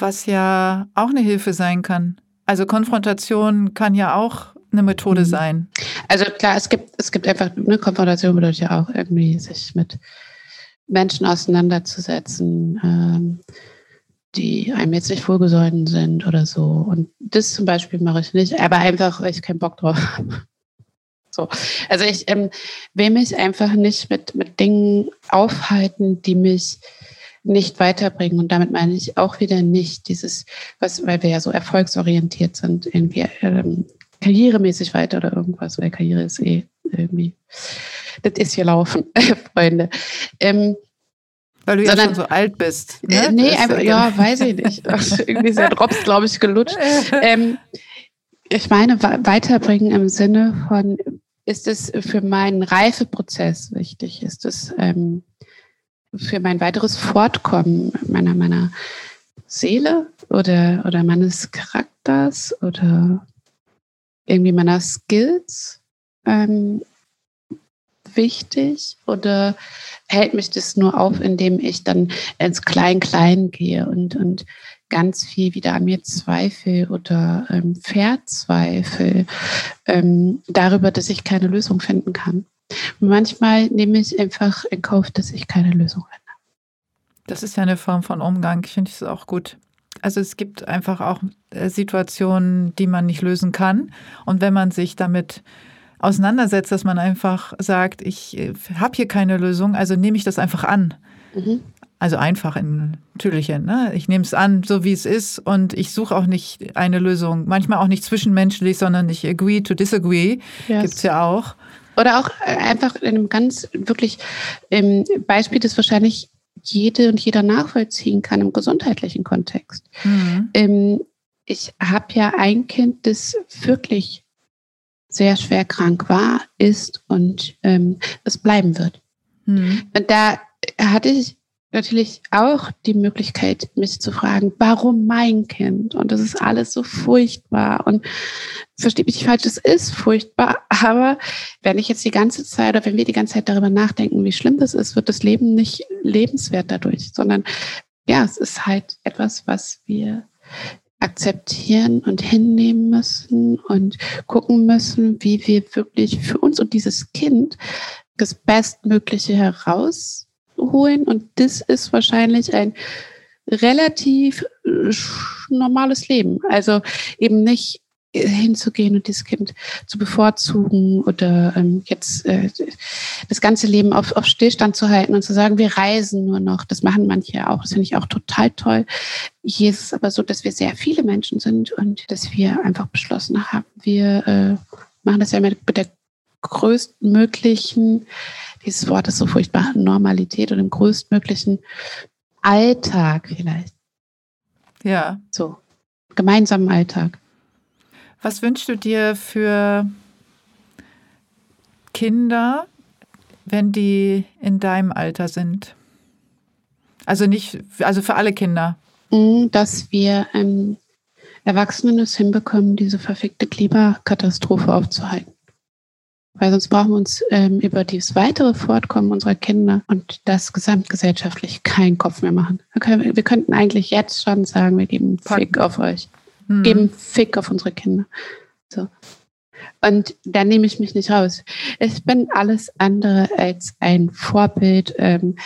was ja auch eine Hilfe sein kann. Also Konfrontation kann ja auch eine Methode mhm. sein. Also klar, es gibt, es gibt einfach, eine Konfrontation bedeutet ja auch irgendwie, sich mit Menschen auseinanderzusetzen, ähm, die einem jetzt nicht wohlgesonnen sind oder so. Und das zum Beispiel mache ich nicht, aber einfach, weil ich keinen Bock drauf habe. So. Also ich ähm, will mich einfach nicht mit, mit Dingen aufhalten, die mich nicht weiterbringen. Und damit meine ich auch wieder nicht dieses, was, weil wir ja so erfolgsorientiert sind, irgendwie ähm, karrieremäßig weiter oder irgendwas, weil Karriere ist eh irgendwie, das ist hier laufen, Freunde. Ähm, weil du sondern, ja schon so alt bist. Ne? Äh, nee, einfach, ja, weiß ich nicht. irgendwie ist der Drops, glaube ich, gelutscht. Ähm, ich meine, weiterbringen im Sinne von, ist es für meinen Reifeprozess wichtig? Ist es ähm, für mein weiteres Fortkommen meiner, meiner Seele oder, oder meines Charakters oder irgendwie meiner Skills ähm, wichtig oder hält mich das nur auf, indem ich dann ins Klein-Klein gehe und, und ganz viel wieder an mir zweifle oder ähm, verzweifle ähm, darüber, dass ich keine Lösung finden kann. Manchmal nehme ich einfach in Kauf, dass ich keine Lösung finde. Das ist ja eine Form von Umgang. Ich finde es auch gut. Also es gibt einfach auch äh, Situationen, die man nicht lösen kann. Und wenn man sich damit auseinandersetzt, dass man einfach sagt, ich äh, habe hier keine Lösung, also nehme ich das einfach an. Mhm. Also einfach in Türchen. Ne? Ich nehme es an, so wie es ist und ich suche auch nicht eine Lösung. Manchmal auch nicht zwischenmenschlich, sondern ich agree to disagree. Yes. Gibt es ja auch. Oder auch äh, einfach in einem ganz wirklich ähm, Beispiel, das wahrscheinlich jede und jeder nachvollziehen kann im gesundheitlichen Kontext. Mhm. Ähm, ich habe ja ein Kind, das wirklich sehr schwer krank war, ist und ähm, es bleiben wird. Mhm. Und da hatte ich natürlich auch die Möglichkeit, mich zu fragen, warum mein Kind? Und das ist alles so furchtbar. Und versteht mich nicht falsch, es ist furchtbar. Aber wenn ich jetzt die ganze Zeit oder wenn wir die ganze Zeit darüber nachdenken, wie schlimm das ist, wird das Leben nicht lebenswert dadurch, sondern ja, es ist halt etwas, was wir akzeptieren und hinnehmen müssen und gucken müssen, wie wir wirklich für uns und dieses Kind das Bestmögliche herausholen. Und das ist wahrscheinlich ein relativ äh, normales Leben. Also eben nicht hinzugehen und dieses Kind zu bevorzugen oder ähm, jetzt äh, das ganze Leben auf, auf Stillstand zu halten und zu sagen, wir reisen nur noch. Das machen manche auch. Das finde ich auch total toll. Hier ist es aber so, dass wir sehr viele Menschen sind und dass wir einfach beschlossen haben, wir äh, machen das ja mit der größtmöglichen, dieses Wort ist so furchtbar, Normalität und dem größtmöglichen Alltag vielleicht. Ja. So, gemeinsamen Alltag. Was wünschst du dir für Kinder, wenn die in deinem Alter sind? Also nicht, also für alle Kinder. Mm, dass wir ähm, Erwachsenen es hinbekommen, diese verfickte Klimakatastrophe aufzuhalten. Weil sonst brauchen wir uns ähm, über das weitere Fortkommen unserer Kinder und das gesamtgesellschaftlich keinen Kopf mehr machen. Wir, können, wir könnten eigentlich jetzt schon sagen, wir geben Fick auf euch mhm. geben Fick auf unsere Kinder. So. Und da nehme ich mich nicht raus. Ich bin alles andere als ein Vorbild, ähm,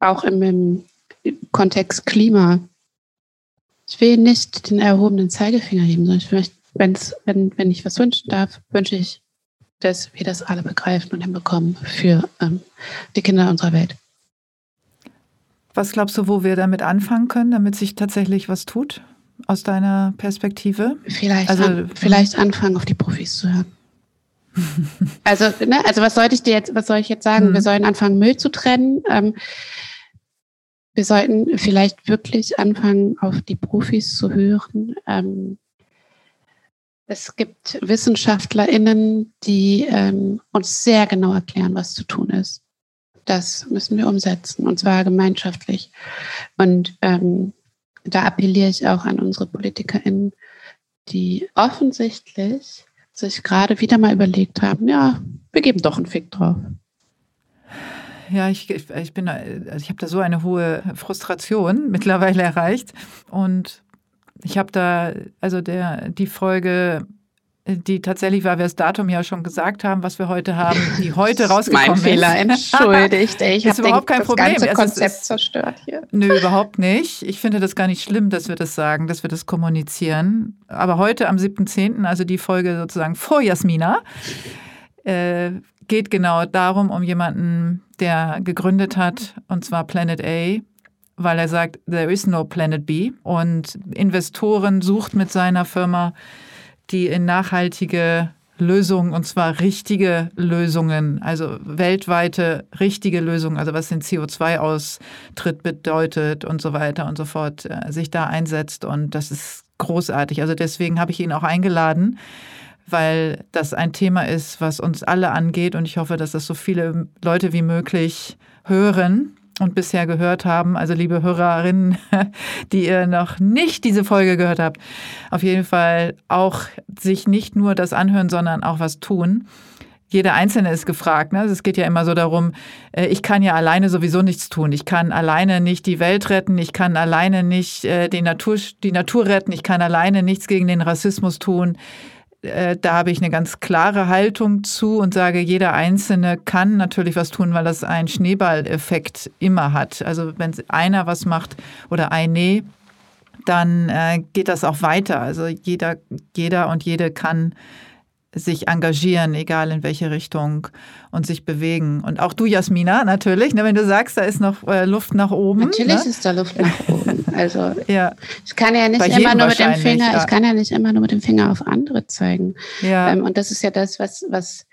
auch im, im, Kontext Klima. Ich will nicht den erhobenen Zeigefinger heben, sondern ich möchte, wenn's, wenn, wenn ich was wünschen darf, wünsche ich, dass wir das alle begreifen und hinbekommen für ähm, die Kinder unserer Welt. Was glaubst du, wo wir damit anfangen können, damit sich tatsächlich was tut? aus deiner Perspektive? Vielleicht, also, an, vielleicht anfangen, auf die Profis zu hören. also, ne, also was sollte ich dir jetzt, was soll ich jetzt sagen? Mhm. Wir sollen anfangen, Müll zu trennen. Ähm, wir sollten vielleicht wirklich anfangen, auf die Profis zu hören. Ähm, es gibt WissenschaftlerInnen, die ähm, uns sehr genau erklären, was zu tun ist. Das müssen wir umsetzen, und zwar gemeinschaftlich. Und ähm, da appelliere ich auch an unsere PolitikerInnen, die offensichtlich sich gerade wieder mal überlegt haben, ja, wir geben doch einen Fick drauf. Ja, ich, ich bin, also ich habe da so eine hohe Frustration mittlerweile erreicht. Und ich habe da, also der, die Folge die tatsächlich, weil wir das Datum ja schon gesagt haben, was wir heute haben, die heute rausgekommen mein ist. Mein Fehler, entschuldigt. Ich habe überhaupt kein das Problem. ganze Konzept ist, zerstört hier. Nö, überhaupt nicht. Ich finde das gar nicht schlimm, dass wir das sagen, dass wir das kommunizieren. Aber heute am 7.10., also die Folge sozusagen vor Jasmina, äh, geht genau darum, um jemanden, der gegründet hat, und zwar Planet A, weil er sagt, there is no Planet B und Investoren sucht mit seiner Firma die in nachhaltige Lösungen, und zwar richtige Lösungen, also weltweite richtige Lösungen, also was den CO2-Austritt bedeutet und so weiter und so fort, äh, sich da einsetzt. Und das ist großartig. Also deswegen habe ich ihn auch eingeladen, weil das ein Thema ist, was uns alle angeht. Und ich hoffe, dass das so viele Leute wie möglich hören und bisher gehört haben. Also liebe Hörerinnen, die ihr noch nicht diese Folge gehört habt, auf jeden Fall auch sich nicht nur das anhören, sondern auch was tun. Jeder Einzelne ist gefragt. Ne? Es geht ja immer so darum, äh, ich kann ja alleine sowieso nichts tun. Ich kann alleine nicht die Welt retten. Ich kann alleine nicht äh, die Natur, die Natur retten. Ich kann alleine nichts gegen den Rassismus tun. Äh, da habe ich eine ganz klare Haltung zu und sage, jeder Einzelne kann natürlich was tun, weil das einen Schneeballeffekt immer hat. Also wenn einer was macht oder eine, dann äh, geht das auch weiter. Also jeder, jeder und jede kann sich engagieren, egal in welche Richtung und sich bewegen. Und auch du, Jasmina, natürlich, ne, wenn du sagst, da ist noch äh, Luft nach oben. Natürlich ne? ist da Luft nach oben. Also ja. ich kann ja nicht immer nur mit dem Finger, ja. ich kann ja nicht immer nur mit dem Finger auf andere zeigen. Ja. Ähm, und das ist ja das, was, was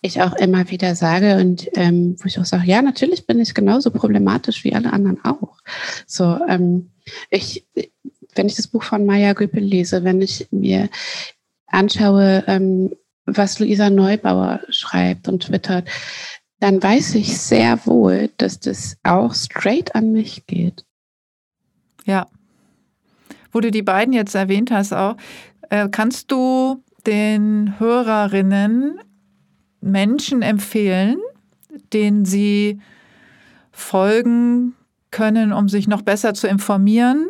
ich auch immer wieder sage und ähm, wo ich auch sage, ja, natürlich bin ich genauso problematisch wie alle anderen auch. So, ähm, ich, wenn ich das Buch von Maya Göpel lese, wenn ich mir anschaue, ähm, was Luisa Neubauer schreibt und twittert, dann weiß ich sehr wohl, dass das auch straight an mich geht. Ja. Wo du die beiden jetzt erwähnt hast, auch, äh, kannst du den Hörerinnen Menschen empfehlen, denen sie folgen können, um sich noch besser zu informieren?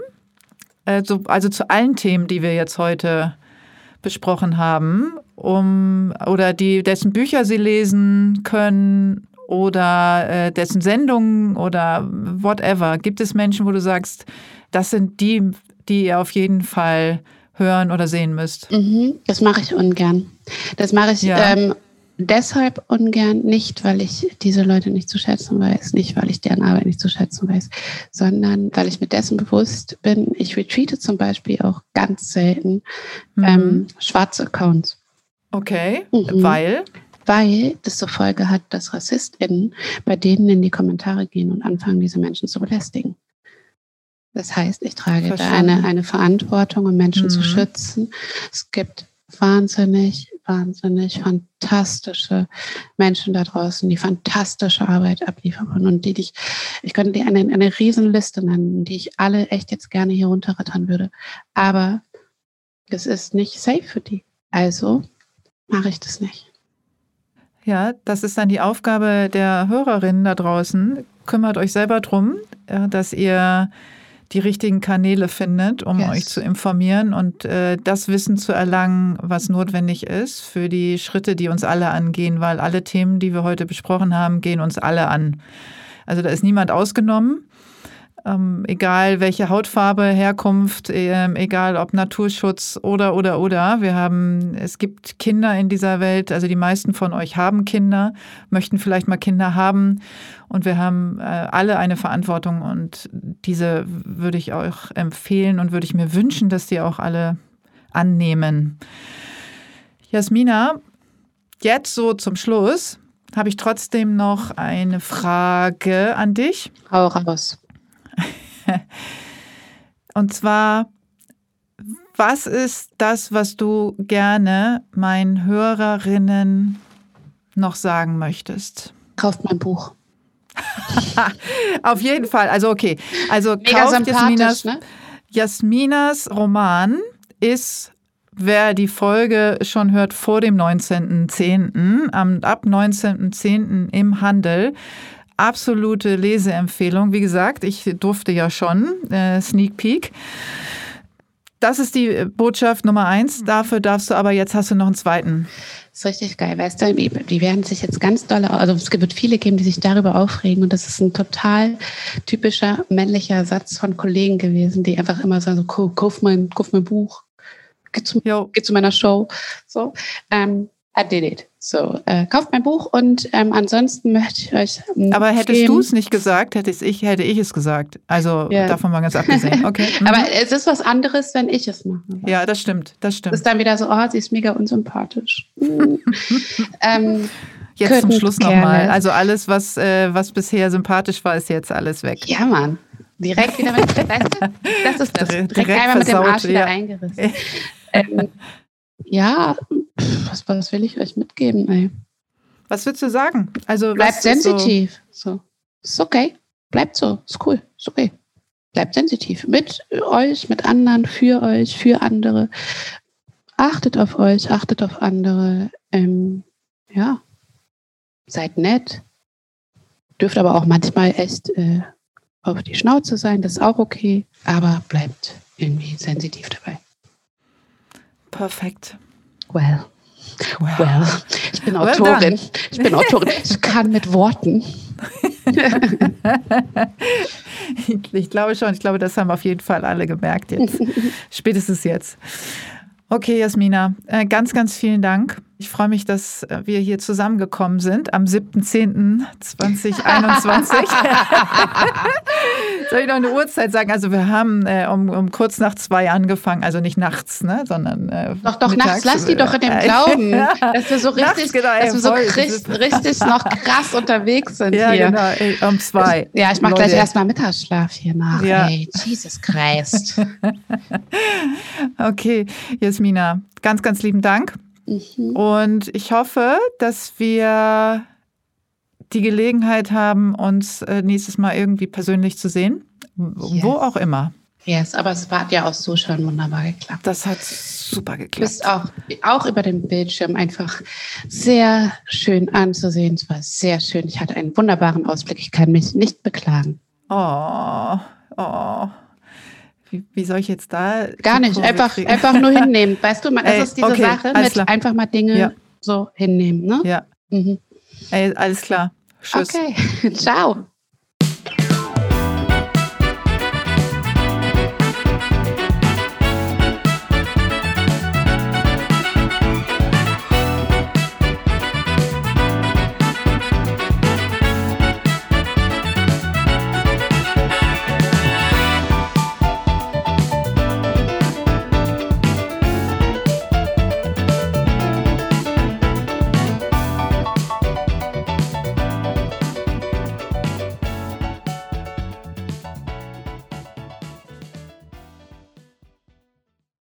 Also, also zu allen Themen, die wir jetzt heute besprochen haben, um oder die dessen Bücher sie lesen können oder äh, dessen Sendungen oder whatever. Gibt es Menschen, wo du sagst, das sind die, die ihr auf jeden Fall hören oder sehen müsst? Mhm, das mache ich ungern. Das mache ich ja. ähm, deshalb ungern, nicht weil ich diese Leute nicht zu schätzen weiß, nicht weil ich deren Arbeit nicht zu schätzen weiß, sondern weil ich mir dessen bewusst bin. Ich retweete zum Beispiel auch ganz selten mhm. ähm, schwarze Accounts. Okay, mhm. weil? Weil das zur Folge hat, dass RassistInnen bei denen in die Kommentare gehen und anfangen, diese Menschen zu belästigen. Das heißt, ich trage da eine, eine Verantwortung, um Menschen mhm. zu schützen. Es gibt wahnsinnig wahnsinnig fantastische Menschen da draußen, die fantastische Arbeit abliefern und die dich, ich könnte dir eine, eine Riesenliste nennen, die ich alle echt jetzt gerne hier runterrattern würde. Aber es ist nicht safe für die. Also mache ich das nicht. Ja, das ist dann die Aufgabe der Hörerinnen da draußen. Kümmert euch selber drum, dass ihr die richtigen Kanäle findet, um yes. euch zu informieren und äh, das Wissen zu erlangen, was notwendig ist für die Schritte, die uns alle angehen, weil alle Themen, die wir heute besprochen haben, gehen uns alle an. Also da ist niemand ausgenommen ähm, egal welche Hautfarbe, Herkunft, äh, egal ob Naturschutz oder, oder, oder. Wir haben, es gibt Kinder in dieser Welt, also die meisten von euch haben Kinder, möchten vielleicht mal Kinder haben und wir haben äh, alle eine Verantwortung und diese würde ich auch empfehlen und würde ich mir wünschen, dass die auch alle annehmen. Jasmina, jetzt so zum Schluss habe ich trotzdem noch eine Frage an dich. Hau raus. Und zwar, was ist das, was du gerne meinen Hörerinnen noch sagen möchtest? Kauft mein Buch. Auf jeden Fall. Also okay. Also Mega kauft Jasminas, ne? Jasminas Roman ist, wer die Folge schon hört, vor dem 19.10. Ab 19.10. im Handel absolute Leseempfehlung. Wie gesagt, ich durfte ja schon, äh, Sneak Peek. das ist die Botschaft Nummer eins. Dafür darfst du aber jetzt hast du noch einen zweiten. Das ist richtig geil. Weißt du, die werden sich jetzt ganz doll, also es wird viele geben, die sich darüber aufregen. Und das ist ein total typischer männlicher Satz von Kollegen gewesen, die einfach immer sagen: so, kauf mein, kauf mein Buch, geh zu, geh zu meiner Show. So. Ähm, I did it. So, äh, kauft mein Buch und ähm, ansonsten möchte ich euch. Aber hättest du es nicht gesagt, hätte ich, hätte ich es gesagt. Also ja. davon mal ganz abgesehen. Okay. Mhm. Aber es ist was anderes, wenn ich es mache. Ja, das stimmt, das stimmt. Es ist dann wieder so, oh, sie ist mega unsympathisch. ähm, jetzt zum Schluss nochmal. Also alles, was, äh, was bisher sympathisch war, ist jetzt alles weg. Ja, Mann. Direkt wieder mit, weißt du, das ist das. Direkt, Direkt einmal mit dem Arsch wieder ja. eingerissen. ähm, ja, was, was will ich euch mitgeben, ey? Was würdest du sagen? Also bleibt sensitiv. So? so, ist okay. Bleibt so, ist cool, ist okay. Bleibt sensitiv mit euch, mit anderen, für euch, für andere. Achtet auf euch, achtet auf andere. Ähm, ja, seid nett. Dürft aber auch manchmal echt äh, auf die Schnauze sein, das ist auch okay. Aber bleibt irgendwie sensitiv dabei. Perfekt. Well. Well. well. Ich bin well Autorin. Done. Ich bin Autorin. Ich kann mit Worten. ich glaube schon. Ich glaube, das haben auf jeden Fall alle gemerkt jetzt. Spätestens jetzt. Okay, Jasmina, äh, ganz, ganz vielen Dank. Ich freue mich, dass äh, wir hier zusammengekommen sind am 7.10.2021. Soll ich noch eine Uhrzeit sagen? Also wir haben äh, um, um, kurz nach zwei angefangen, also nicht nachts, ne, sondern äh, Doch, doch, mittags. nachts, lass die doch in dem Glauben, ja. dass wir so richtig, nachts, genau, dass wir so Christ, richtig noch krass unterwegs sind ja, hier. genau, um zwei. Ja, ich mache gleich erstmal Mittagsschlaf hier nach. Ja. Ey, Jesus Christ. okay, Jasmina, ganz, ganz lieben Dank. Mhm. Und ich hoffe, dass wir die Gelegenheit haben, uns äh, nächstes Mal irgendwie persönlich zu sehen. Yes. Wo auch immer. Yes, aber es hat ja auch so schon wunderbar geklappt. Das hat super geklappt. Du bist auch, auch über den Bildschirm einfach sehr schön anzusehen. Es war sehr schön. Ich hatte einen wunderbaren Ausblick. Ich kann mich nicht beklagen. Oh, oh. Wie, wie, soll ich jetzt da? Gar nicht, einfach, einfach nur hinnehmen. Weißt du, das Ey, ist diese okay, Sache mit klar. einfach mal Dinge ja. so hinnehmen. Ne? Ja. Mhm. Ey, alles klar. Tschüss. Okay, ciao.